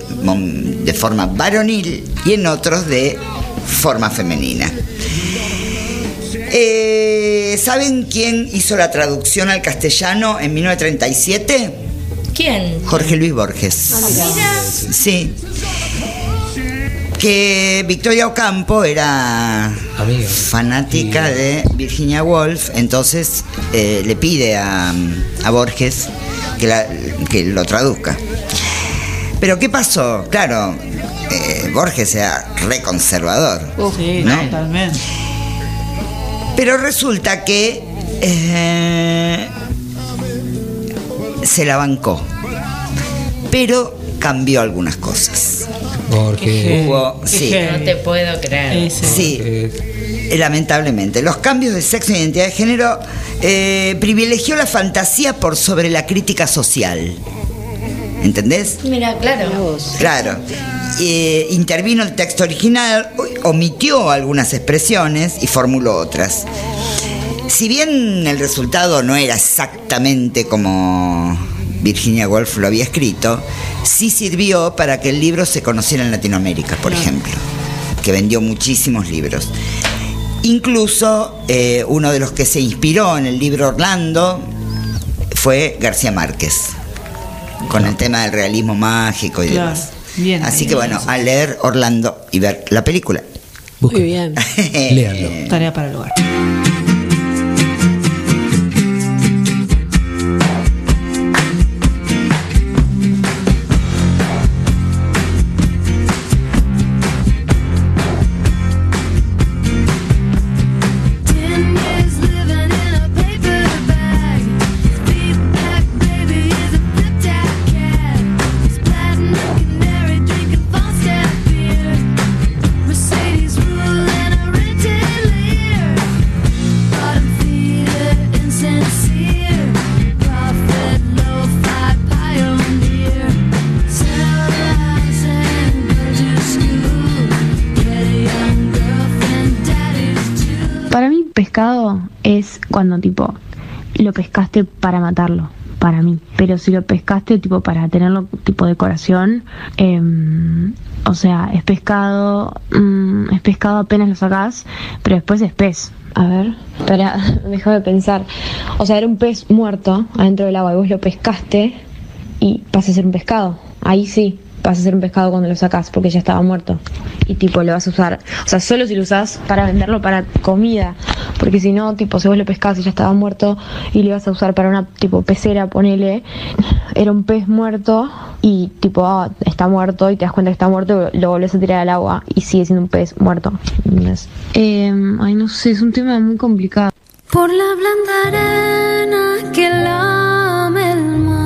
forma varonil y en otros de forma femenina. Eh, ¿Saben quién hizo la traducción al castellano en 1937? ¿Quién? Jorge Luis Borges. Sí. Que Victoria Ocampo era fanática de Virginia Woolf, entonces eh, le pide a, a Borges que, la- que lo traduzca. Pero ¿qué pasó? Claro, eh, Borges era reconservador. Sí, ¿no? totalmente. Pero resulta que eh, se la bancó. Pero cambió algunas cosas. Porque Hubo, sí. No te puedo creer. Sí, eh, lamentablemente. Los cambios de sexo e identidad de género eh, privilegió la fantasía por sobre la crítica social. ¿Entendés? Mira, claro. Claro. Eh, intervino el texto original, omitió algunas expresiones y formuló otras. Si bien el resultado no era exactamente como Virginia Woolf lo había escrito, sí sirvió para que el libro se conociera en Latinoamérica, por ejemplo, que vendió muchísimos libros. Incluso eh, uno de los que se inspiró en el libro Orlando fue García Márquez, con el tema del realismo mágico y Claro. demás. Bien. Así que bueno, a leer Orlando y ver la película. Muy bien. Léanlo. Tarea para el hogar. Pescado es cuando, tipo, lo pescaste para matarlo, para mí. Pero si lo pescaste, tipo, para tenerlo, tipo, decoración, em, o sea, es pescado, mm, es pescado apenas lo sacás, pero después es pez. A ver, espera, déjame pensar. O sea, era un pez muerto adentro del agua y vos lo pescaste y pasa a ser un pescado. Ahí sí, pasa a ser un pescado cuando lo sacás porque ya estaba muerto. Y tipo lo vas a usar. O sea, solo si lo usás para venderlo para comida. Porque si no, tipo, si vos lo pescás y ya estaba muerto y lo ibas a usar para una tipo pecera, ponele, era un pez muerto y tipo, ah, está muerto y te das cuenta que está muerto, lo volvés a tirar al agua y sigue siendo un pez muerto. ¿entendés? Eh, ay, no sé, es un tema muy complicado. Por la blanda arena que lame el mar,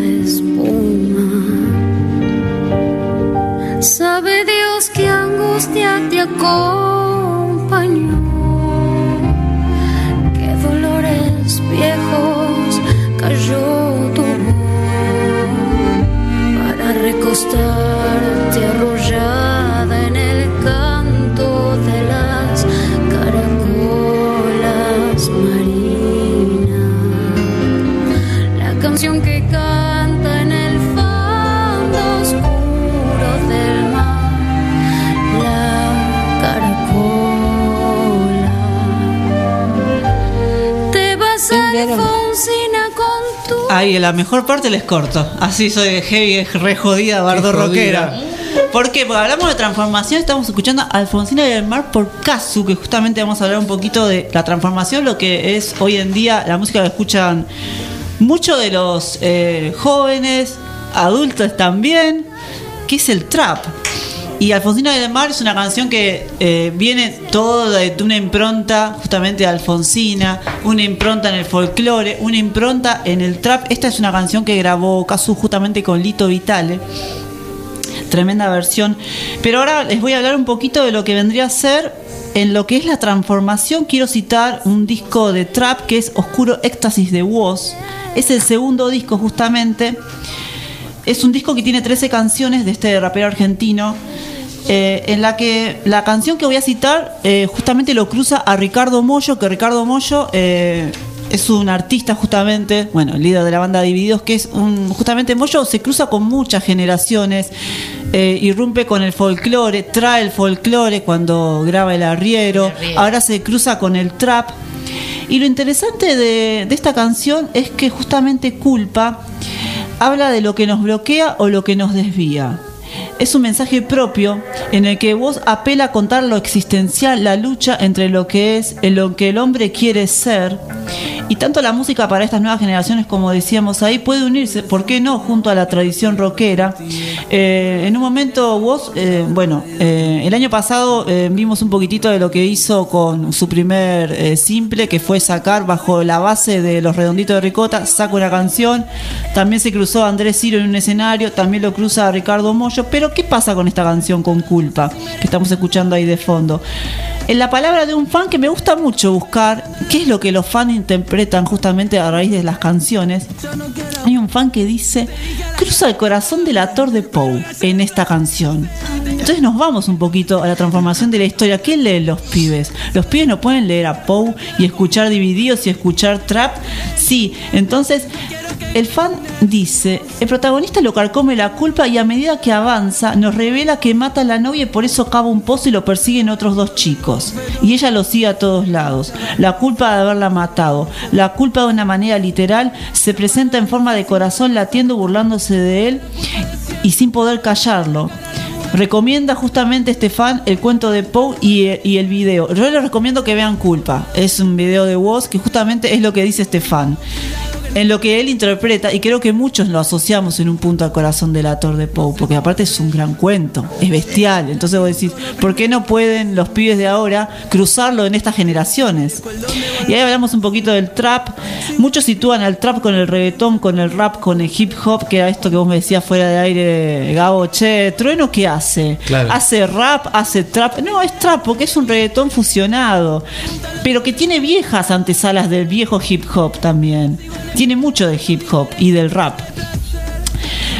angustia te acompañó, que dolores viejos cayó tu voz para recostarte en la mejor parte les corto. Así soy de heavy, es re jodida, bardo rockera. ¿Por qué? Porque hablamos de transformación, estamos escuchando a Alfonsina del Mar por Kazu, que justamente vamos a hablar un poquito de la transformación, lo que es hoy en día la música que escuchan muchos de los eh, jóvenes, adultos también, que es el trap. Y Alfonsina del Mar es una canción que eh, viene todo de una impronta justamente de Alfonsina, una impronta en el folclore, una impronta en el trap. Esta es una canción que grabó Casu justamente con Lito Vitale. Tremenda versión. Pero ahora les voy a hablar un poquito de lo que vendría a ser en lo que es la transformación. Quiero citar un disco de trap que es Oscuro Éxtasis de Woz. Es el segundo disco justamente. Es un disco que tiene 13 canciones de este rapero argentino. eh, en la que la canción que voy a citar eh, justamente lo cruza a Ricardo Mollo, que Ricardo Mollo eh, es un artista justamente, bueno, el líder de la banda Divididos, que es un, justamente Mollo se cruza con muchas generaciones, irrumpe con el folclore, trae el folclore cuando graba el arriero, ahora se cruza con el trap. Y lo interesante de, de esta canción es que justamente Culpa habla de lo que nos bloquea o lo que nos desvía. Es un mensaje propio en el que vos apela a contar lo existencial, la lucha entre lo que es, lo que el hombre quiere ser. Y tanto la música para estas nuevas generaciones, como decíamos ahí, puede unirse, ¿por qué no?, junto a la tradición rockera. Eh, en un momento vos, eh, bueno, eh, el año pasado vimos un poquitito de lo que hizo con su primer simple, que fue sacar bajo la base de Los Redonditos de Ricota, saca una canción. También se cruzó Andrés Ciro en un escenario, también lo cruza Ricardo Mollo. Pero ¿qué pasa con esta canción con culpa que estamos escuchando ahí de fondo? En la palabra de un fan que me gusta mucho buscar qué es lo que los fans interpretan justamente a raíz de las canciones. Hay un fan que dice, cruza el corazón del actor de Poe en esta canción. Entonces nos vamos un poquito a la transformación de la historia. ¿Qué leen los pibes? Los pibes no pueden leer a Poe y escuchar divididos y escuchar trap. Sí, entonces el fan dice, el protagonista lo carcome la culpa y a medida que avanza nos revela que mata a la novia y por eso cava un pozo y lo persiguen otros dos chicos. Y ella lo sigue a todos lados. La culpa de haberla matado, la culpa de una manera literal, se presenta en forma de corazón latiendo burlándose de él y sin poder callarlo. Recomienda justamente este fan el cuento de Poe y, el video. Yo les recomiendo que vean Culpa. Es un video de voz que justamente es lo que dice este fan. En lo que él interpreta y creo que muchos lo asociamos en un punto al corazón del actor de Poe, porque aparte es un gran cuento, es bestial. Entonces vos decís, ¿por qué no pueden los pibes de ahora cruzarlo en estas generaciones? Y ahí hablamos un poquito del trap. Muchos sitúan al trap con el reggaetón, con el rap, con el hip hop, que era esto que vos me decías fuera de aire, Gabo, che, Trueno, ¿qué hace? Claro. Hace rap, hace trap. No, es trap porque es un reggaetón fusionado, pero que tiene viejas antesalas del viejo hip hop también. Tiene mucho de hip hop y del rap.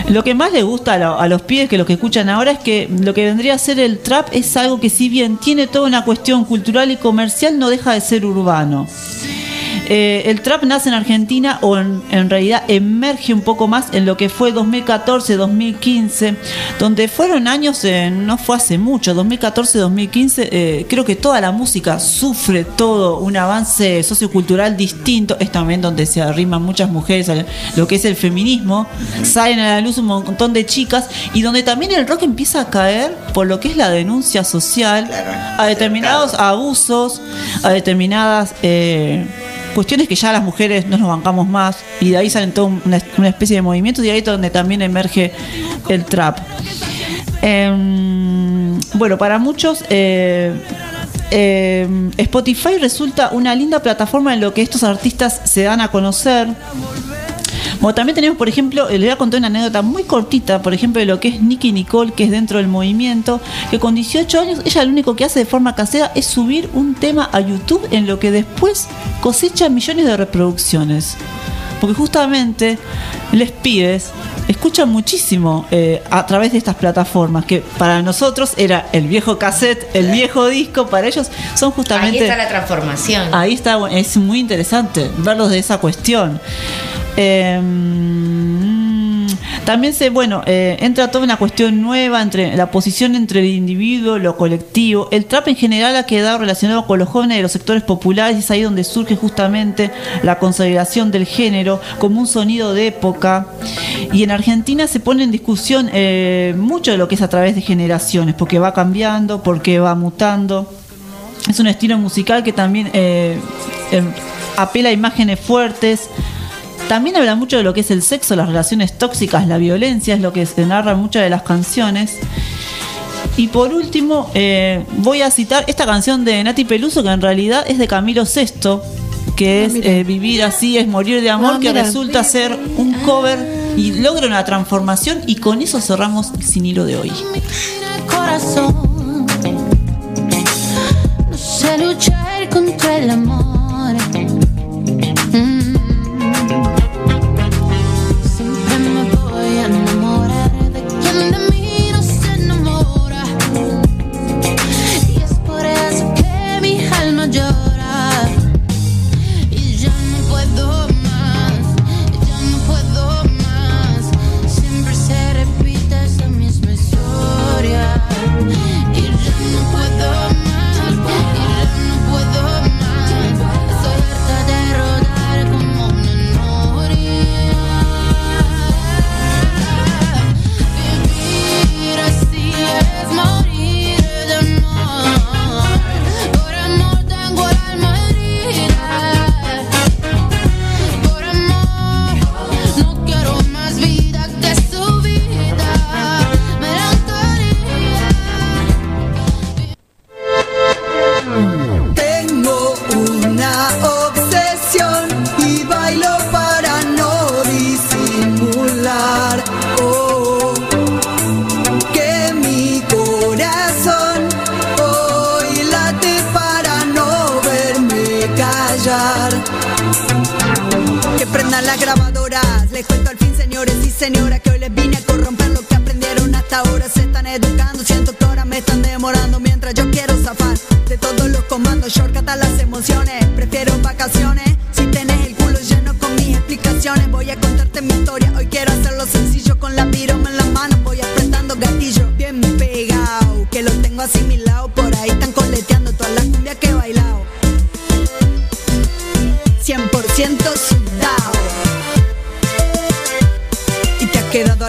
Lo que más le gusta a, lo- a los pibes que lo que escuchan ahora es que lo que vendría a ser el trap es algo que si bien tiene toda una cuestión cultural y comercial, no deja de ser urbano. Eh, el trap nace en Argentina o en, en realidad emerge un poco más en lo que fue 2014-2015, donde fueron años, eh, no fue hace mucho, 2014-2015, eh, creo que toda la música sufre todo un avance sociocultural distinto, es también donde se arriman muchas mujeres a lo que es el feminismo, salen a la luz un montón de chicas y donde también el rock empieza a caer por lo que es la denuncia social a determinados abusos, a determinadas... eh, cuestiones que ya las mujeres no nos bancamos más y de ahí salen toda una, una especie de movimientos y ahí es donde también emerge el trap. Em, bueno, para muchos eh, em, Spotify resulta una linda plataforma en lo que estos artistas se dan a conocer. Bueno, también tenemos, por ejemplo, eh, le voy a contar una anécdota muy cortita, por ejemplo, de lo que es Nicky Nicole, que es dentro del movimiento, que con 18 años ella lo único que hace de forma casera es subir un tema a YouTube en lo que después cosecha millones de reproducciones. Porque justamente les pibes escuchan muchísimo eh, a través de estas plataformas, que para nosotros era el viejo cassette, el viejo disco, para ellos son justamente... Ahí está la transformación. Ahí está, es muy interesante verlos de esa cuestión. Mm, también se, bueno, eh, entra toda una cuestión nueva entre la posición entre el individuo, lo colectivo. El trap en general ha quedado relacionado con los jóvenes de los sectores populares y es ahí donde surge justamente la consolidación del género como un sonido de época. Y en Argentina se pone en discusión eh, mucho de lo que es a través de generaciones, porque va cambiando, porque va mutando. Es un estilo musical que también eh, eh, apela a imágenes fuertes. También habla mucho de lo que es el sexo, las relaciones tóxicas, la violencia, es lo que se narra en muchas de las canciones. Y por último, eh, voy a citar esta canción de Nati Peluso, que en realidad es de Camilo Sesto, que es eh, Vivir así es morir de amor, Ah, que resulta ser un cover y logra una transformación. Y con eso cerramos el sin hilo de hoy. corazón. No sé luchar contra el amor.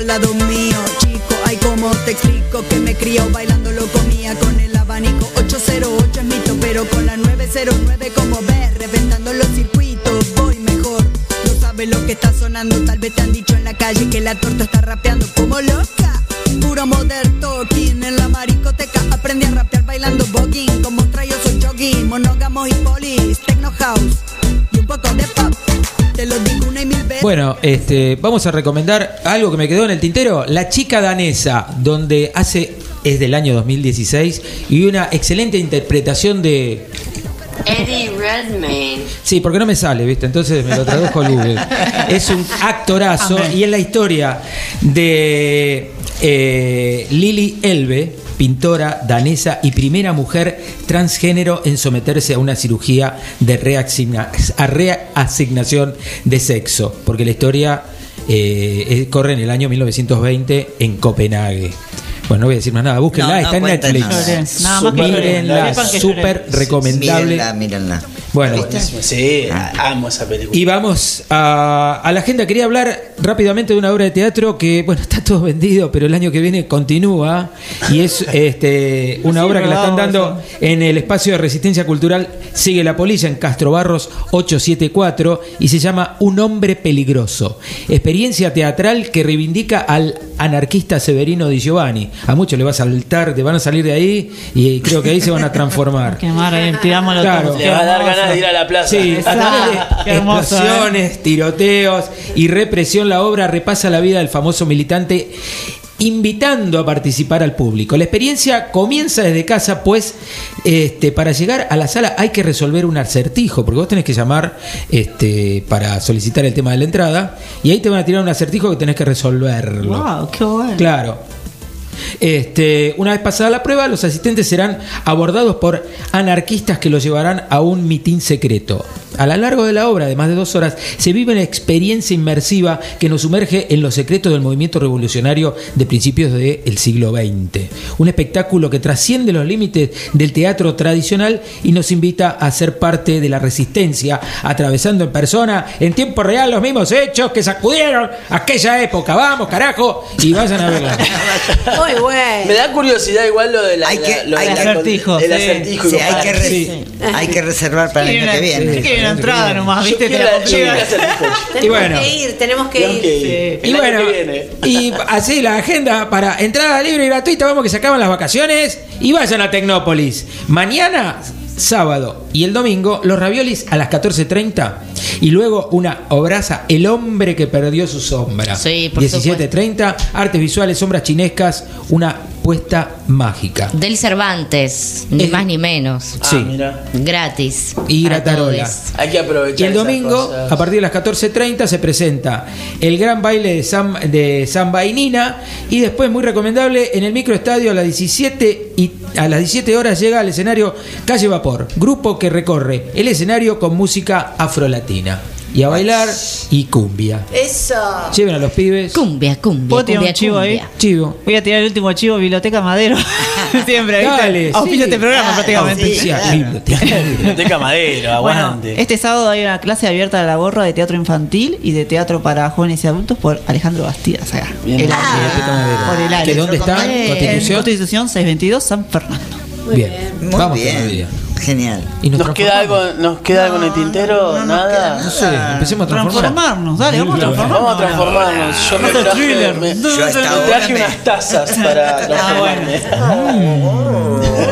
Lado mío, chico. Ay, cómo te explico que me crió bailando lo comía con el abanico 808 es mito, pero con la 909 como ves, reventando los circuitos voy mejor. No sabes lo que está sonando. Tal vez te han dicho en la calle que la torta está rapeando como loca. Puro modern talking en la maricoteca. Aprendí a rapear bailando bogging. Como trayo soy jogging. Monógamos y polis. Techno house poco de pop. Te lo digo una y mil veces. Bueno, este, vamos a recomendar algo que me quedó en el tintero, La chica danesa, donde hace es del año 2016 y una excelente interpretación de Eddie Redmayne. Sí, porque no me sale, ¿viste? Entonces me lo tradujo Google. Es un actorazo Amén. y es la historia de eh, Lily Elbe, pintora danesa y primera mujer transgénero en someterse a una cirugía de reasigna- a reasignación de sexo, porque la historia eh, corre en el año 1920 en Copenhague. Bueno, no voy a decir más nada, búsquenla, No, no está en Netflix. nada. Nada más que Mírenla, lloren. Sepan que súper recomendable. Mírenla, mírenla. Bueno, Sí, amo esa película. y vamos a, a la agenda. Quería hablar rápidamente de una obra de teatro que, bueno, está todo vendido, pero el año que viene continúa. Y es este, una Sí, obra que la están dando en el espacio de resistencia cultural Sigue la Polilla en Castro Barros 874 y se llama Un hombre peligroso. Experiencia teatral que reivindica al anarquista Severino Di Giovanni. A muchos le va a saltar, te van a salir de ahí y creo que ahí se van a transformar. Quemar ahí, Claro. todo. Le va a dar ganas de ir a la plaza. Sí, a través de Qué hermoso, ¿eh? explosiones, tiroteos y represión, la obra repasa la vida del famoso militante invitando a participar al público. La experiencia comienza desde casa, pues este, para llegar a la sala hay que resolver un acertijo, porque vos tenés que llamar este, para solicitar el tema de la entrada, y ahí te van a tirar un acertijo que tenés que resolverlo. Wow, qué bueno. Claro. Este, una vez pasada la prueba, los asistentes serán abordados por anarquistas que los llevarán a un mitin secreto. A lo largo de la obra, de más de dos horas, se vive una experiencia inmersiva que nos sumerge en los secretos del movimiento revolucionario de principios del siglo XX. Un espectáculo que trasciende los límites del teatro tradicional y nos invita a ser parte de la resistencia, atravesando en persona, en tiempo real, los mismos hechos que sacudieron aquella época. Vamos, carajo, y vayan a verla. Muy bueno. Me da curiosidad igual lo de la, Hay que- de la- acertijo, el sí. acertijo. Sí, y hay que, hay reservar para el año que viene. Que hay una entrada nomás, Yo ¿viste? Te quiero la yo quiero. Tenemos Y bueno. que ir, tenemos que ir. que ir. Y bueno, y así la agenda para entrada libre y gratuita, vamos que se acaban las vacaciones y vayan a Tecnópolis. Mañana, sábado y el domingo, los raviolis a las 14.30 y luego una obraza, El hombre que perdió su sombra. Sí, por 17.30, artes visuales, sombras chinescas, una puesta mágica. Del Cervantes, ni más ni menos. Ah, Sí. mira. Gratis. Y gratarola. Hay que aprovechar. Y el esas domingo, cosas. a partir de las 14.30, se presenta el gran baile de, Sam, de Samba y Nina. Y después, muy recomendable, en el microestadio a las 17 y a las 17 horas llega al escenario Calle Vapor, grupo que recorre el escenario con música afrolatina. Y a bailar y cumbia. Eso. Lleven a los pibes. Cumbia, cumbia, ¿Puedo tirar cumbia, un chivo ahí? Chivo. Voy a tirar el último chivo, Biblioteca Madero. Siempre, ¿viste? Dale, Auspicio sí. este programa prácticamente. Auspicia, biblioteca. Biblioteca Madero, Bueno, aguante. este sábado hay una clase abierta de la gorra de teatro infantil y de teatro para jóvenes y adultos por Alejandro Bastidas acá. Bien. El Ah, área. Biblioteca Madero. Por el área. ¿Que dónde está? Constitución. en Constitución 622 San Fernando. Bien. Muy Vamos bien. Genial. ¿Y nos, ¿Nos queda, algo, ¿Nos queda algo en el tintero? ¿Nada? No sé, empecemos a transformar. Transformarnos, dale, vamos a transformarnos. Vamos a transformarnos. Yo me traje, thriller. me- Yo me traje unas tazas para transformarme. Busquemos,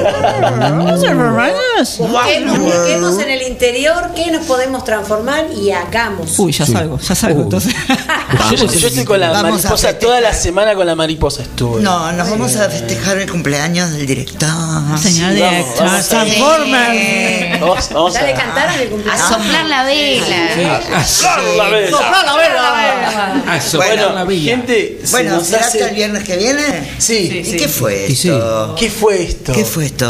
busquemos en el interior qué nos podemos transformar y hagamos. Uy, ya salgo, ya salgo. Entonces. Yo, yo estoy con la Vamos a mariposa, toda la semana con la mariposa estuve. No, nos vamos a festejar el cumpleaños del director. Señor director, vamos ¿Ya le a... cantaron el A cumpleaños? soplar la vela. ¡Soplar la vela! ¡Soplar la vela! A soplar Bueno, la villa. gente, se Bueno, ¿será hace- hasta el viernes que viene? Sí. ¿Y qué fue esto? ¿Qué fue esto? ¿Qué fue esto?